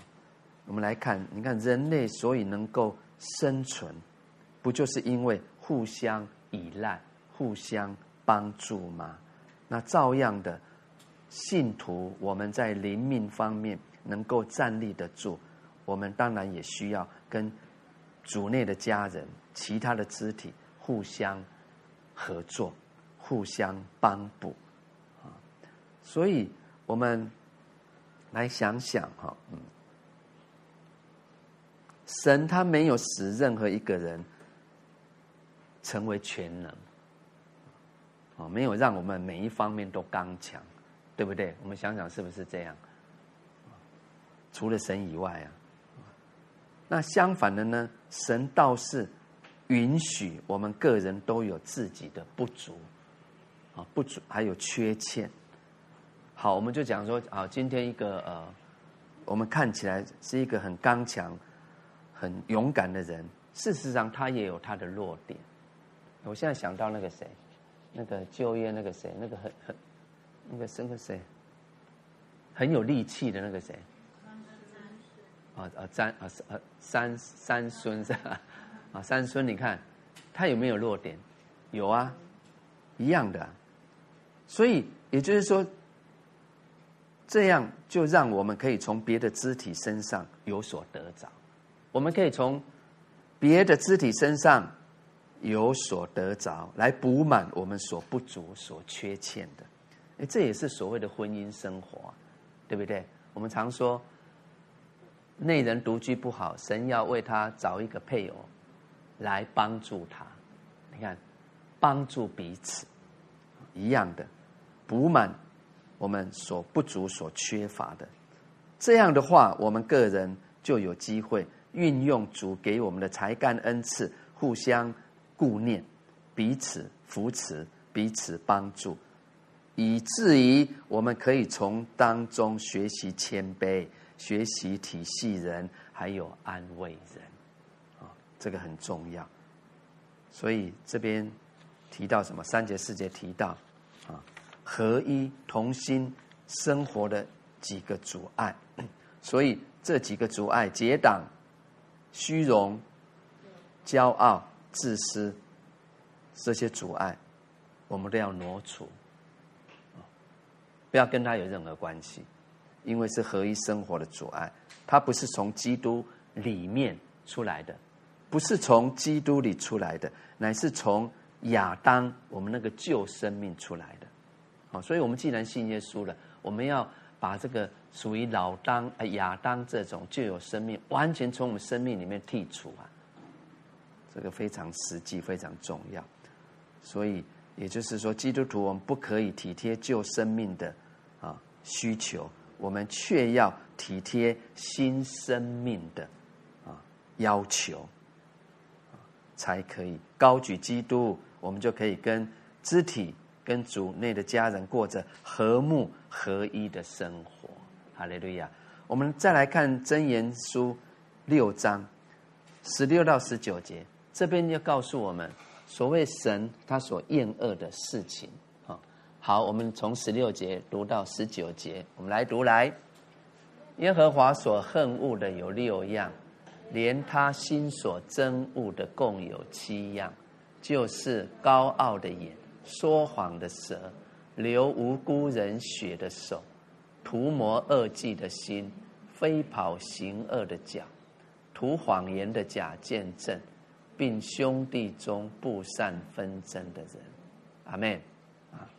我们来看，你看人类所以能够生存，不就是因为互相依赖、互相帮助吗？那照样的信徒，我们在灵命方面能够站立得住，我们当然也需要跟主内的家人、其他的肢体互相合作。互相帮补，啊，所以我们来想想哈，嗯，神他没有使任何一个人成为全能，啊，没有让我们每一方面都刚强，对不对？我们想想是不是这样？除了神以外啊，那相反的呢？神倒是允许我们个人都有自己的不足。啊，不足还有缺陷。好，我们就讲说啊，今天一个呃，我们看起来是一个很刚强、很勇敢的人，事实上他也有他的弱点。我现在想到那个谁，那个就业那个谁，那个很很那个那个谁，很有力气的那个谁。啊啊，三啊三三三孙是吧？啊，三孙，你看他有没有弱点？有啊，一样的。所以，也就是说，这样就让我们可以从别的肢体身上有所得着，我们可以从别的肢体身上有所得着，来补满我们所不足、所缺欠的。哎，这也是所谓的婚姻生活，对不对？我们常说，内人独居不好，神要为他找一个配偶来帮助他。你看，帮助彼此。一样的，补满我们所不足、所缺乏的。这样的话，我们个人就有机会运用主给我们的才干恩赐，互相顾念，彼此扶持，彼此帮助，以至于我们可以从当中学习谦卑，学习体系人，还有安慰人。啊，这个很重要。所以这边。提到什么？三节四节提到，合一同心生活的几个阻碍，所以这几个阻碍，结党、虚荣、骄傲、自私，这些阻碍，我们都要挪除，不要跟他有任何关系，因为是合一生活的阻碍，它不是从基督里面出来的，不是从基督里出来的，乃是从。亚当，我们那个旧生命出来的，好，所以我们既然信耶稣了，我们要把这个属于老当呃、亚当这种旧有生命，完全从我们生命里面剔除啊，这个非常实际，非常重要。所以，也就是说，基督徒我们不可以体贴旧生命的啊需求，我们却要体贴新生命的啊要求，才可以高举基督。我们就可以跟肢体、跟主内的家人过着和睦合一的生活。哈利路亚！我们再来看真言书六章十六到十九节，这边就告诉我们所谓神他所厌恶的事情。好，我们从十六节读到十九节，我们来读来。耶和华所恨恶的有六样，连他心所憎恶的共有七样。就是高傲的眼，说谎的舌，流无辜人血的手，涂抹恶计的心，飞跑行恶的脚，涂谎言的假见证，并兄弟中不善纷争的人。阿门。啊，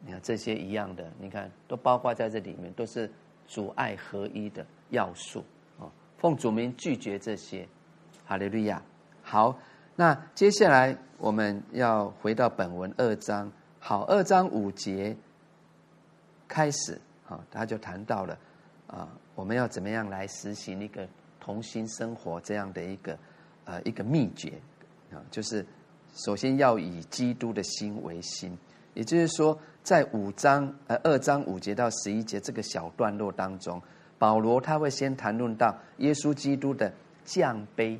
你看这些一样的，你看都包括在这里面，都是阻碍合一的要素。哦，奉主名拒绝这些。哈利路亚。好。那接下来我们要回到本文二章，好，二章五节开始啊，他就谈到了啊，我们要怎么样来实行一个同心生活这样的一个呃一个秘诀啊，就是首先要以基督的心为心，也就是说，在五章呃二章五节到十一节这个小段落当中，保罗他会先谈论到耶稣基督的降卑，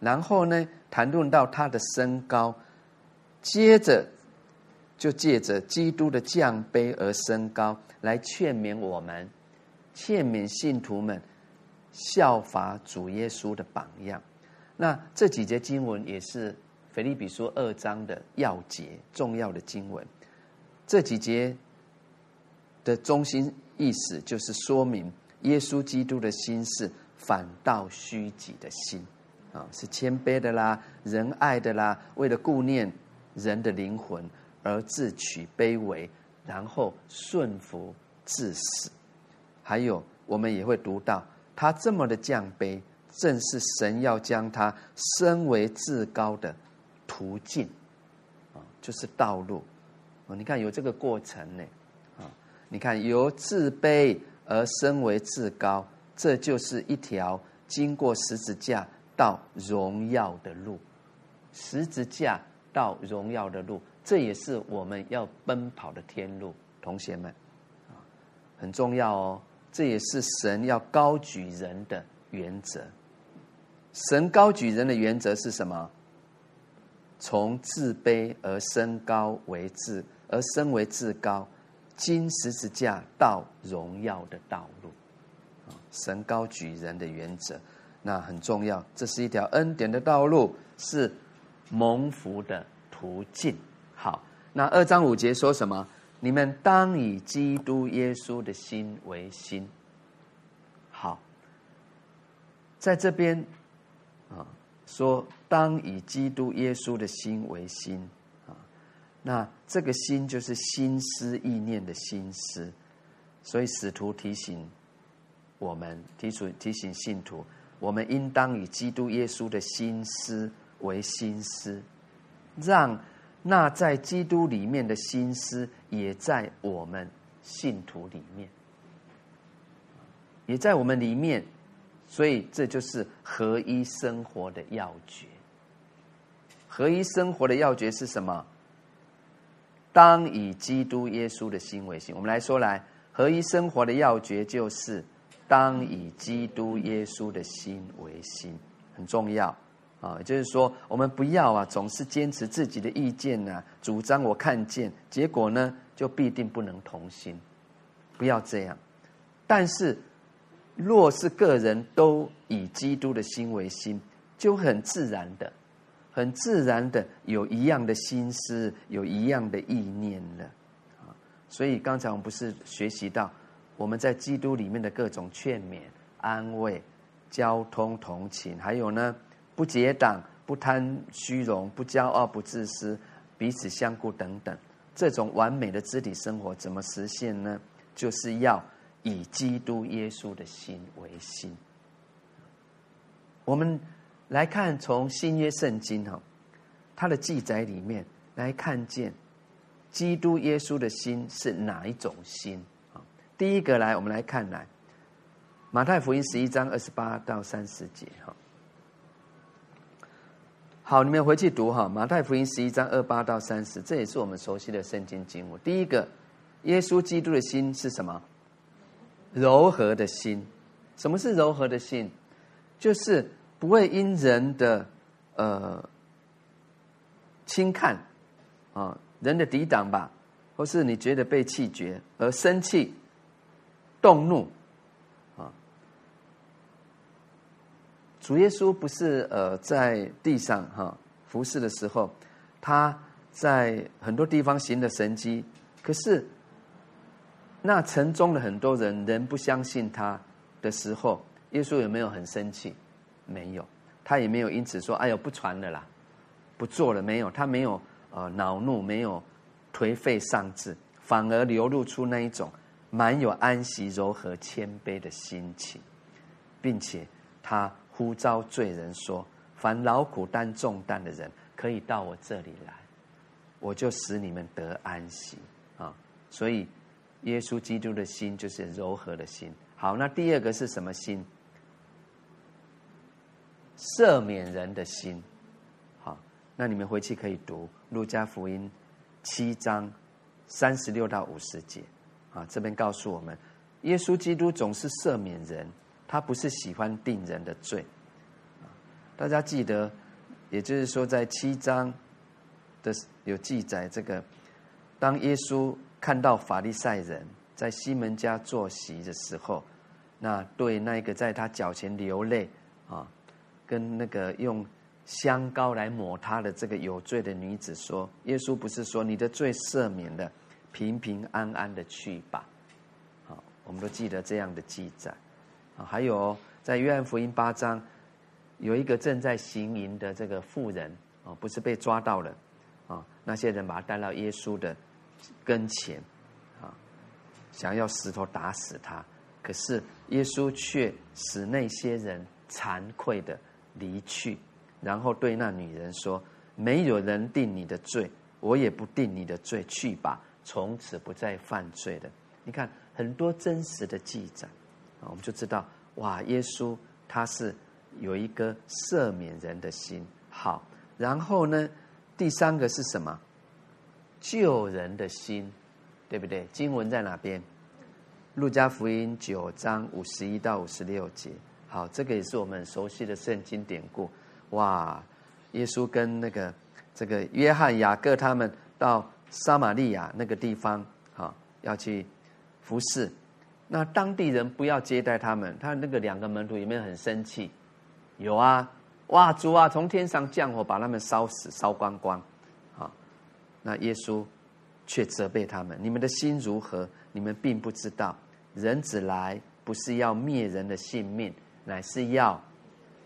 然后呢谈论到他的身高，接着。就借着基督的降卑而升高，来劝勉我们，劝勉信徒们效法主耶稣的榜样。那这几节经文也是腓立比书二章的要节，重要的经文。这几节的中心意思就是说明耶稣基督的心是反倒虚己的心是谦卑的啦，仁爱的啦，为了顾念人的灵魂。而自取卑微，然后顺服至死。还有，我们也会读到，他这么的降卑，正是神要将他升为至高的途径啊，就是道路啊。你看，有这个过程呢啊。你看，由自卑而升为至高，这就是一条经过十字架到荣耀的路。十字架到荣耀的路。这也是我们要奔跑的天路，同学们，啊，很重要哦。这也是神要高举人的原则。神高举人的原则是什么？从自卑而升高为至，而升为至高，经十字架到荣耀的道路。啊，神高举人的原则，那很重要。这是一条恩典的道路，是蒙福的途径。好，那二章五节说什么？你们当以基督耶稣的心为心。好，在这边啊，说当以基督耶稣的心为心啊。那这个心就是心思意念的心思，所以使徒提醒我们，提出提醒信徒，我们应当以基督耶稣的心思为心思，让。那在基督里面的心思，也在我们信徒里面，也在我们里面，所以这就是合一生活的要诀。合一生活的要诀是什么？当以基督耶稣的心为心。我们来说来，合一生活的要诀就是当以基督耶稣的心为心，很重要。啊，也就是说，我们不要啊，总是坚持自己的意见呐，主张我看见，结果呢，就必定不能同心。不要这样。但是，若是个人都以基督的心为心，就很自然的、很自然的有一样的心思，有一样的意念了。啊，所以刚才我们不是学习到我们在基督里面的各种劝勉、安慰、交通、同情，还有呢？不结党，不贪虚荣，不骄傲，不自私，彼此相顾等等，这种完美的肢体生活怎么实现呢？就是要以基督耶稣的心为心。我们来看从新约圣经哈，它的记载里面来看见基督耶稣的心是哪一种心？第一个来，我们来看来马太福音十一章二十八到三十节哈。好，你们回去读哈，《马太福音》十一章二八到三十，这也是我们熟悉的圣经经文。第一个，耶稣基督的心是什么？柔和的心。什么是柔和的心？就是不会因人的呃轻看啊，人的抵挡吧，或是你觉得被气绝而生气、动怒。啊主耶稣不是呃在地上哈服侍的时候，他在很多地方行的神迹，可是那城中的很多人仍不相信他的时候，耶稣有没有很生气？没有，他也没有因此说哎呦不传了啦，不做了没有？他没有呃恼怒，没有颓废丧志，反而流露出那一种满有安息、柔和、谦卑的心情，并且他。呼召罪人说：“凡劳苦担重担的人，可以到我这里来，我就使你们得安息。”啊，所以耶稣基督的心就是柔和的心。好，那第二个是什么心？赦免人的心。好，那你们回去可以读路加福音七章三十六到五十节。啊，这边告诉我们，耶稣基督总是赦免人，他不是喜欢定人的罪。大家记得，也就是说，在七章的有记载，这个当耶稣看到法利赛人在西门家坐席的时候，那对那个在他脚前流泪啊，跟那个用香膏来抹他的这个有罪的女子说：“耶稣不是说你的罪赦免了，平平安安的去吧？”好，我们都记得这样的记载啊。还有在约翰福音八章。有一个正在行淫的这个妇人啊，不是被抓到了啊？那些人把他带到耶稣的跟前啊，想要石头打死他，可是耶稣却使那些人惭愧的离去，然后对那女人说：“没有人定你的罪，我也不定你的罪，去吧，从此不再犯罪的。”你看很多真实的记载啊，我们就知道哇，耶稣他是。有一个赦免人的心，好，然后呢，第三个是什么？救人的心，对不对？经文在哪边？路加福音九章五十一到五十六节。好，这个也是我们熟悉的圣经典故。哇，耶稣跟那个这个约翰、雅各他们到撒玛利亚那个地方，哈，要去服侍。那当地人不要接待他们，他那个两个门徒有没有很生气？有啊，哇主啊，从天上降火，把他们烧死、烧光光，啊，那耶稣却责备他们：你们的心如何？你们并不知道，人子来不是要灭人的性命，乃是要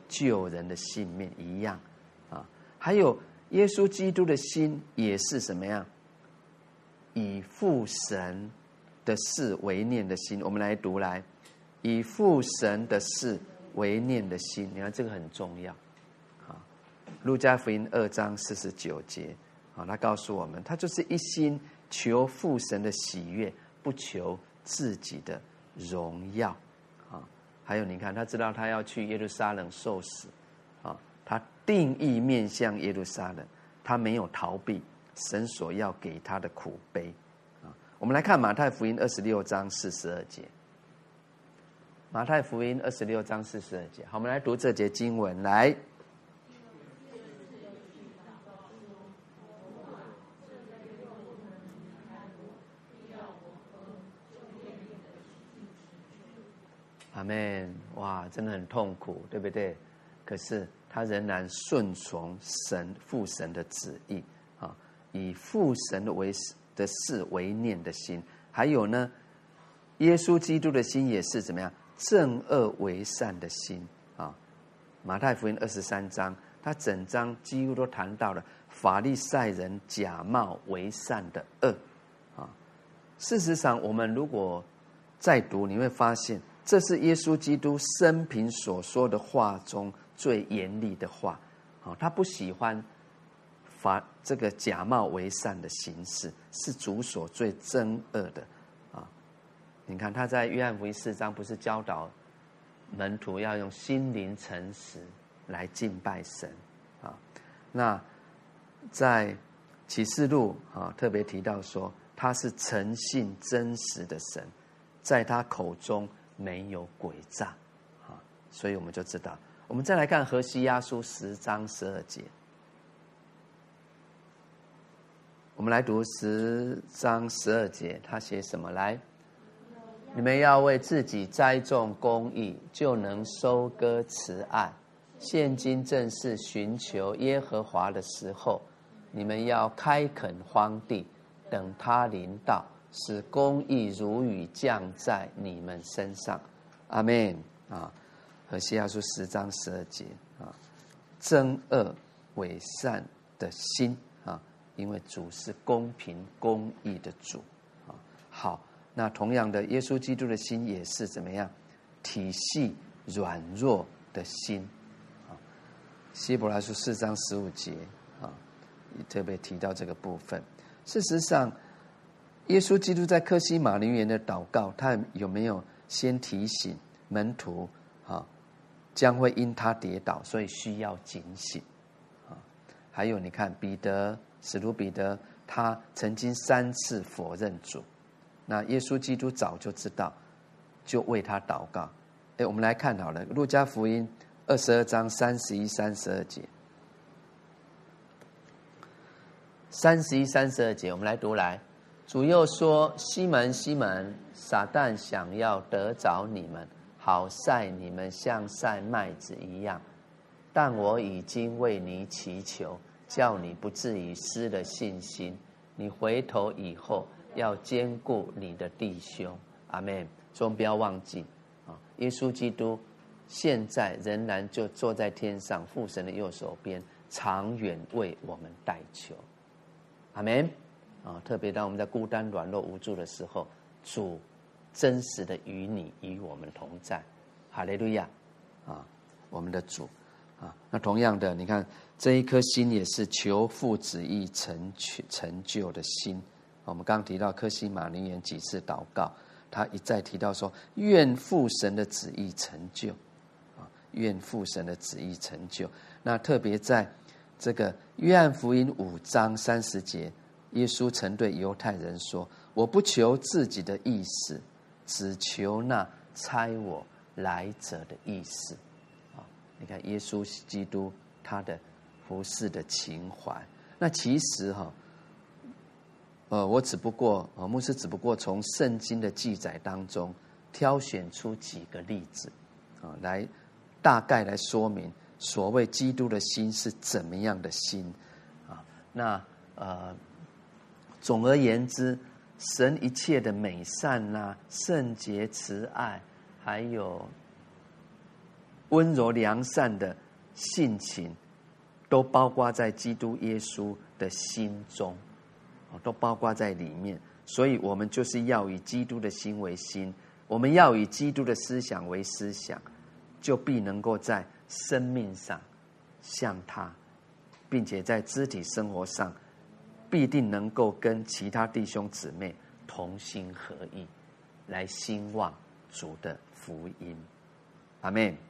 救人的性命一样。啊，还有耶稣基督的心也是什么样？以父神的事为念的心。我们来读来，以父神的事。为念的心，你看这个很重要，啊，路加福音二章四十九节，啊，他告诉我们，他就是一心求父神的喜悦，不求自己的荣耀，啊，还有你看，他知道他要去耶路撒冷受死，啊，他定义面向耶路撒冷，他没有逃避神所要给他的苦悲，啊，我们来看马太福音二十六章四十二节。马太福音二十六章四十二节，好，我们来读这节经文。来，阿门！哇，真的很痛苦，对不对？可是他仍然顺从神父神的旨意，以父神的为的事为念的心，还有呢，耶稣基督的心也是怎么样？正恶为善的心啊，马太福音二十三章，他整章几乎都谈到了法利赛人假冒为善的恶啊。事实上，我们如果再读，你会发现，这是耶稣基督生平所说的话中最严厉的话啊。他不喜欢法这个假冒为善的形式，是主所最憎恶的。啊你看他在约翰福音四章不是教导门徒要用心灵诚实来敬拜神啊？那在启示录啊特别提到说他是诚信真实的神，在他口中没有诡诈啊，所以我们就知道。我们再来看何西阿书十章十二节，我们来读十章十二节，他写什么来？你们要为自己栽种公义，就能收割慈爱。现今正是寻求耶和华的时候，你们要开垦荒地，等他临到，使公义如雨降在你们身上。阿门。啊，和西亚书十章十二节啊，憎恶伪善的心，因为主是公平公义的主啊。好。那同样的，耶稣基督的心也是怎么样？体系软弱的心啊。希伯来书四章十五节啊，特别提到这个部分。事实上，耶稣基督在克西马林园的祷告，他有没有先提醒门徒啊，将会因他跌倒，所以需要警醒啊？还有，你看彼得，使徒彼得，他曾经三次否认主，那耶稣基督早就知道，就为他祷告。哎，我们来看好了，《路加福音》二十二章三十一、三十二节，三十一、三十二节，我们来读来。主又说：“西门，西门，撒旦想要得着你们，好晒你们像晒麦子一样。但我已经为你祈求，叫你不至于失了信心。你回头以后，要兼顾你的弟兄。阿门。终不要忘记啊！耶稣基督现在仍然就坐在天上父神的右手边，长远为我们代求。阿门。”啊，特别当我们在孤单、软弱、无助的时候，主真实的与你与我们同在，哈利路亚！啊，我们的主啊，那同样的，你看这一颗心也是求父旨意成全成就的心。我们刚提到科西玛林园几次祷告，他一再提到说：愿父神的旨意成就啊，愿父神的旨意成就。那特别在这个约翰福音五章三十节。耶稣曾对犹太人说：“我不求自己的意思，只求那差我来者的意思。”你看耶稣基督他的服侍的情怀。那其实哈，呃，我只不过啊，牧师只不过从圣经的记载当中挑选出几个例子啊，来大概来说明所谓基督的心是怎么样的心啊。那呃。总而言之，神一切的美善呐、圣洁、慈爱，还有温柔良善的性情，都包括在基督耶稣的心中，都包括在里面。所以，我们就是要以基督的心为心，我们要以基督的思想为思想，就必能够在生命上像他，并且在肢体生活上。必定能够跟其他弟兄姊妹同心合意，来兴旺主的福音。阿门。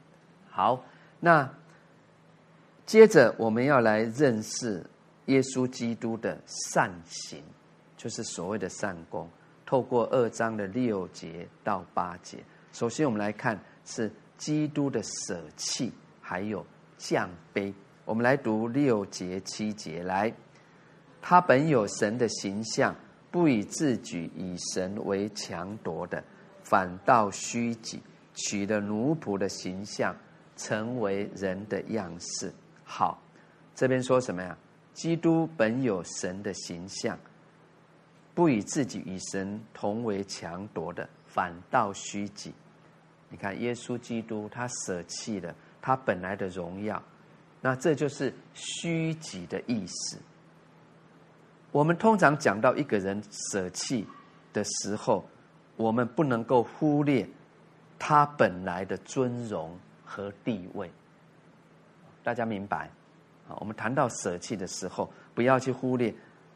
好，那接着我们要来认识耶稣基督的善行，就是所谓的善功。透过二章的六节到八节，首先我们来看是基督的舍弃，还有降卑。我们来读六节七节来。他本有神的形象，不以自己以神为强夺的，反倒虚己，取了奴仆的形象，成为人的样式。好，这边说什么呀？基督本有神的形象，不以自己与神同为强夺的，反倒虚己。你看，耶稣基督他舍弃了他本来的荣耀，那这就是虚己的意思。我们通常讲到一个人舍弃的时候，我们不能够忽略他本来的尊荣和地位。大家明白？啊，我们谈到舍弃的时候，不要去忽略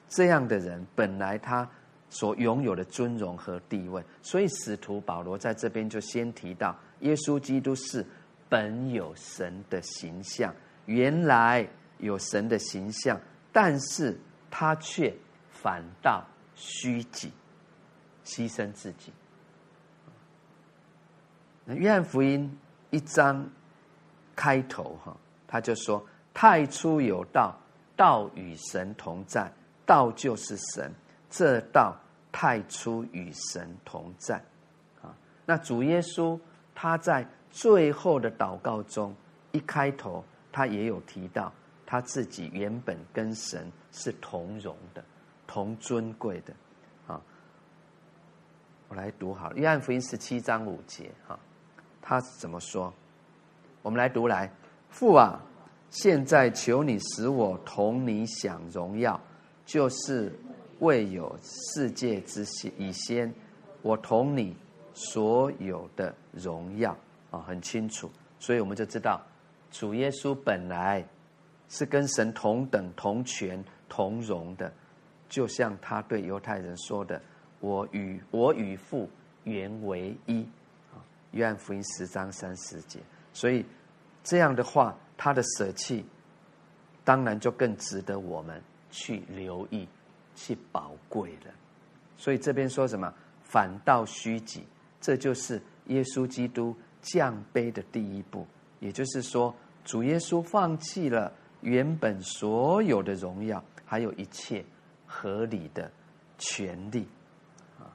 这样的人本来他所拥有的尊荣和地位。所以，使徒保罗在这边就先提到，耶稣基督是本有神的形象，原来有神的形象，但是。他却反倒虚己，牺牲自己。那约翰福音一章开头哈，他就说：“太初有道，道与神同在，道就是神。这道太初与神同在。”啊，那主耶稣他在最后的祷告中一开头，他也有提到。他自己原本跟神是同荣的、同尊贵的，啊！我来读好了，约翰福音十七章五节，哈，他怎么说？我们来读来，父啊，现在求你使我同你享荣耀，就是未有世界之以先，我同你所有的荣耀啊，很清楚，所以我们就知道主耶稣本来。是跟神同等、同权、同荣的，就像他对犹太人说的：“我与我与父原为一。约翰福音十章三十节。所以这样的话，他的舍弃，当然就更值得我们去留意、去宝贵了。所以这边说什么？反倒虚己，这就是耶稣基督降卑的第一步。也就是说，主耶稣放弃了原本所有的荣耀，还有一切合理的权利，啊，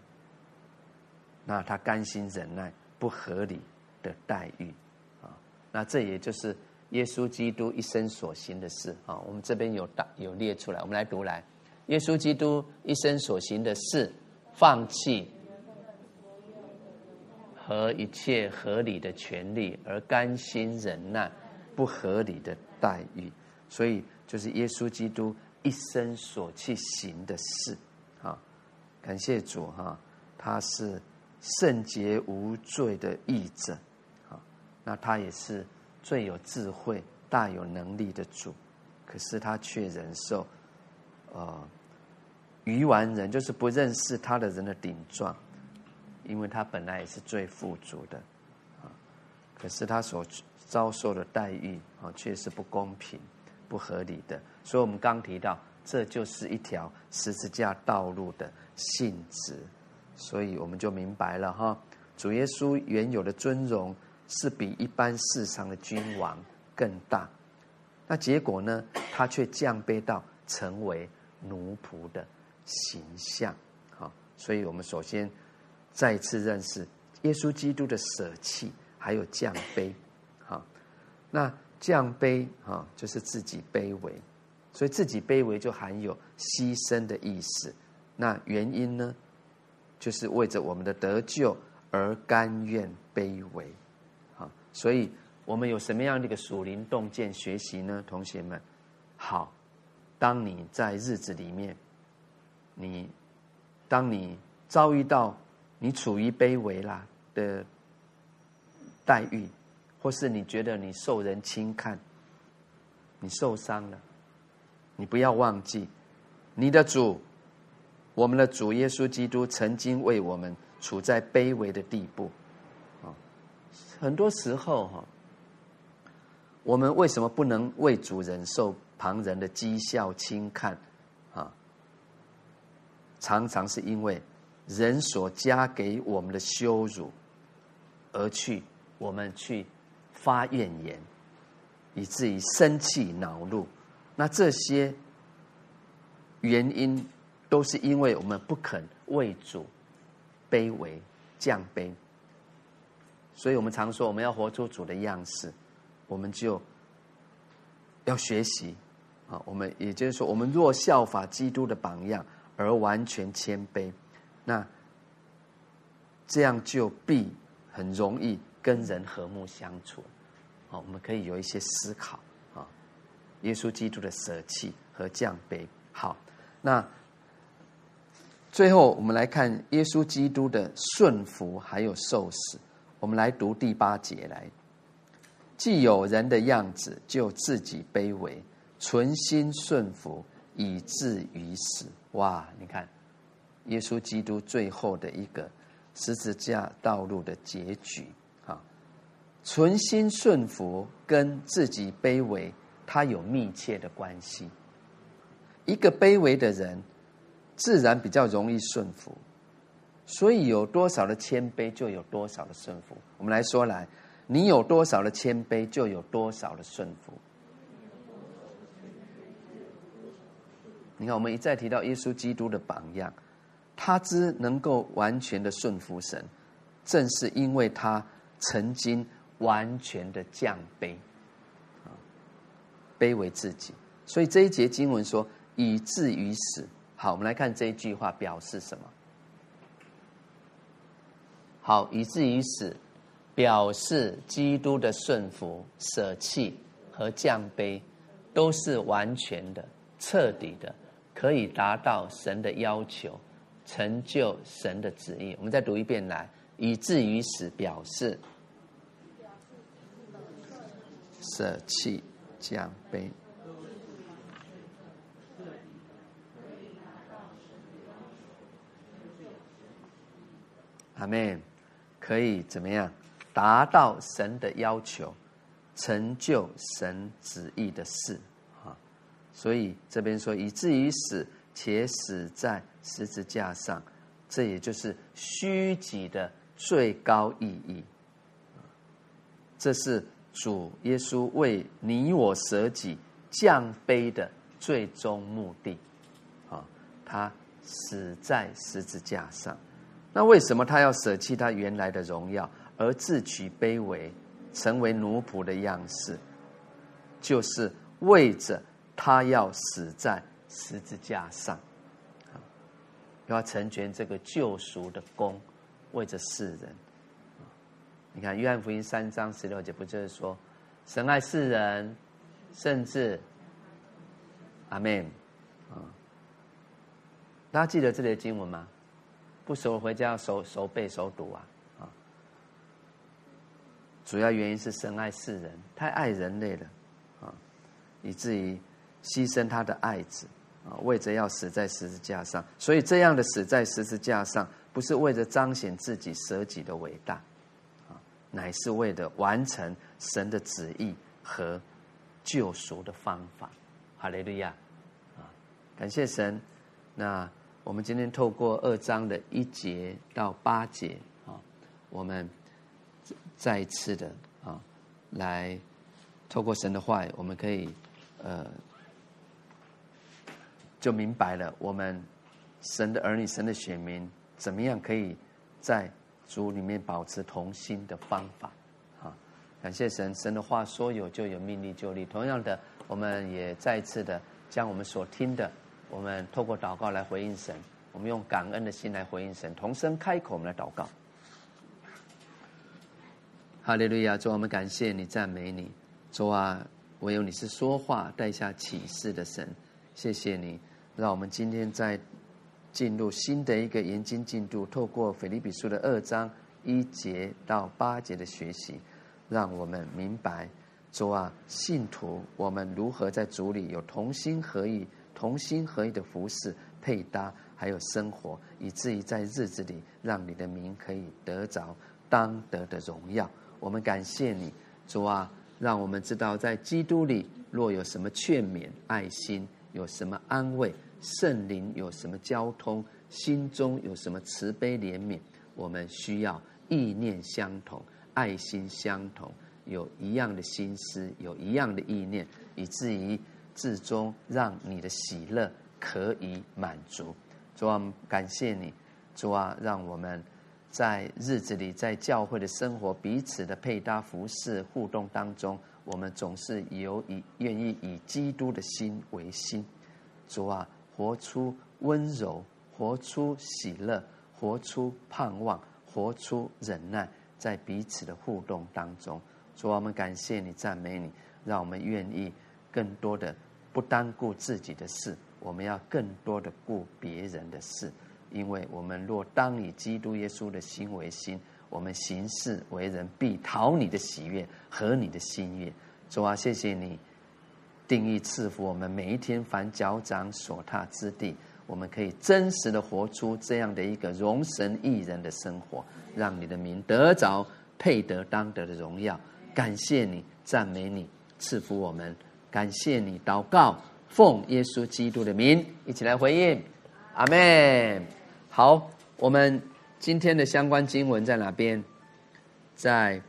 那他甘心忍耐不合理的待遇，啊，那这也就是耶稣基督一生所行的事啊。我们这边有大有列出来，我们来读来。耶稣基督一生所行的事，放弃。和一切合理的权利，而甘心忍耐不合理的待遇，所以就是耶稣基督一生所去行的事。啊，感谢主哈，他是圣洁无罪的义者，啊，那他也是最有智慧、大有能力的主，可是他却忍受，呃，愚顽人，就是不认识他的人的顶撞。因为他本来也是最富足的，啊，可是他所遭受的待遇啊，却是不公平、不合理的。所以，我们刚提到，这就是一条十字架道路的性质。所以，我们就明白了哈，主耶稣原有的尊荣是比一般世上的君王更大。那结果呢？他却降卑到成为奴仆的形象。好，所以我们首先。再次认识耶稣基督的舍弃，还有降卑，好，那降卑啊，就是自己卑微，所以自己卑微就含有牺牲的意思。那原因呢，就是为着我们的得救而甘愿卑微，啊，所以我们有什么样的一个属灵洞见学习呢？同学们，好，当你在日子里面，你当你遭遇到。你处于卑微啦的待遇，或是你觉得你受人轻看，你受伤了，你不要忘记，你的主，我们的主耶稣基督曾经为我们处在卑微的地步，啊，很多时候哈，我们为什么不能为主忍受旁人的讥笑轻看啊？常常是因为。人所加给我们的羞辱，而去我们去发怨言，以至于生气恼怒，那这些原因都是因为我们不肯为主卑微降卑，所以我们常说我们要活出主的样式，我们就要学习啊，我们也就是说，我们若效法基督的榜样而完全谦卑。那这样就必很容易跟人和睦相处，好，我们可以有一些思考啊。耶稣基督的舍弃和降卑，好，那最后我们来看耶稣基督的顺服还有受死。我们来读第八节来，既有人的样子，就自己卑微，存心顺服，以至于死。哇，你看。耶稣基督最后的一个十字架道路的结局，啊，存心顺服跟自己卑微，它有密切的关系。一个卑微的人，自然比较容易顺服，所以有多少的谦卑，就有多少的顺服。我们来说来，你有多少的谦卑，就有多少的顺服。你看，我们一再提到耶稣基督的榜样。他之能够完全的顺服神，正是因为他曾经完全的降卑，啊，卑微自己。所以这一节经文说，以至于死。好，我们来看这一句话表示什么？好，以至于死，表示基督的顺服、舍弃和降卑，都是完全的、彻底的，可以达到神的要求。成就神的旨意，我们再读一遍来，以至于死，表示舍弃降卑。阿门，可以怎么样达到神的要求，成就神旨意的事啊？所以这边说，以至于死，且死在十字架上，这也就是虚己的最高意义。这是主耶稣为你我舍己降卑的最终目的啊！他死在十字架上。那为什么他要舍弃他原来的荣耀，而自取卑微，成为奴仆的样式？就是为着他要死在十字架上，要成全这个救赎的功，为着世人。你看约翰福音三章十六节，不就是说，神爱世人，甚至阿门啊？大家记得这里的经文吗？不熟回家要熟熟背熟读啊啊！主要原因是神爱世人，太爱人类了啊，以至于牺牲他的爱子啊，为着要死在十字架上。所以这样的死在十字架上，不是为着彰显自己舍己的伟大啊，乃是为了完成神的旨意和救赎的方法。哈利路亚啊！感谢神，那。我们今天透过二章的一节到八节啊，我们再一次的啊，来透过神的话，我们可以呃，就明白了我们神的儿女、神的选民怎么样可以在主里面保持同心的方法啊。感谢神，神的话说有就有，命立就立。同样的，我们也再一次的将我们所听的。我们透过祷告来回应神，我们用感恩的心来回应神，同声开口，我们来祷告。哈利路亚！主，我们感谢你，赞美你。主啊，唯有你是说话带下启示的神。谢谢你，让我们今天在进入新的一个研经进度，透过腓立比书的二章一节到八节的学习，让我们明白主啊，信徒我们如何在主里有同心合意。同心合一的服饰配搭，还有生活，以至于在日子里，让你的名可以得着当得的荣耀。我们感谢你，主啊，让我们知道在基督里，若有什么劝勉、爱心，有什么安慰，圣灵有什么交通，心中有什么慈悲怜悯，我们需要意念相同，爱心相同，有一样的心思，有一样的意念，以至于。至终让你的喜乐可以满足，主啊，感谢你，主啊，让我们在日子里，在教会的生活，彼此的配搭服饰互动当中，我们总是有以愿意以基督的心为心，主啊，活出温柔，活出喜乐，活出盼望，活出忍耐，在彼此的互动当中，主啊，我们感谢你，赞美你，让我们愿意更多的。不单顾自己的事，我们要更多的顾别人的事，因为我们若当以基督耶稣的心为心，我们行事为人必讨你的喜悦和你的心愿。主啊，谢谢你定义赐福我们每一天凡脚掌所踏之地，我们可以真实的活出这样的一个容神益人的生活，让你的名得着配得当得的荣耀。感谢你，赞美你，赐福我们。感谢你，祷告，奉耶稣基督的名，一起来回应，阿门。好，我们今天的相关经文在哪边？在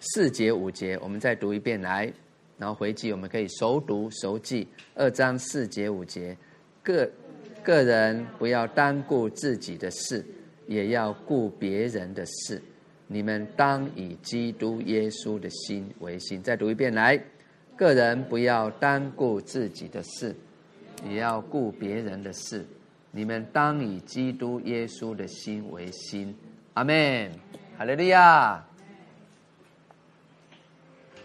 四节五节，我们再读一遍来，然后回记，我们可以熟读熟记。二章四节五节，个个人不要单顾自己的事，也要顾别人的事。你们当以基督耶稣的心为心。再读一遍来。个人不要单顾自己的事，也要顾别人的事。你们当以基督耶稣的心为心。阿门。哈利路亚。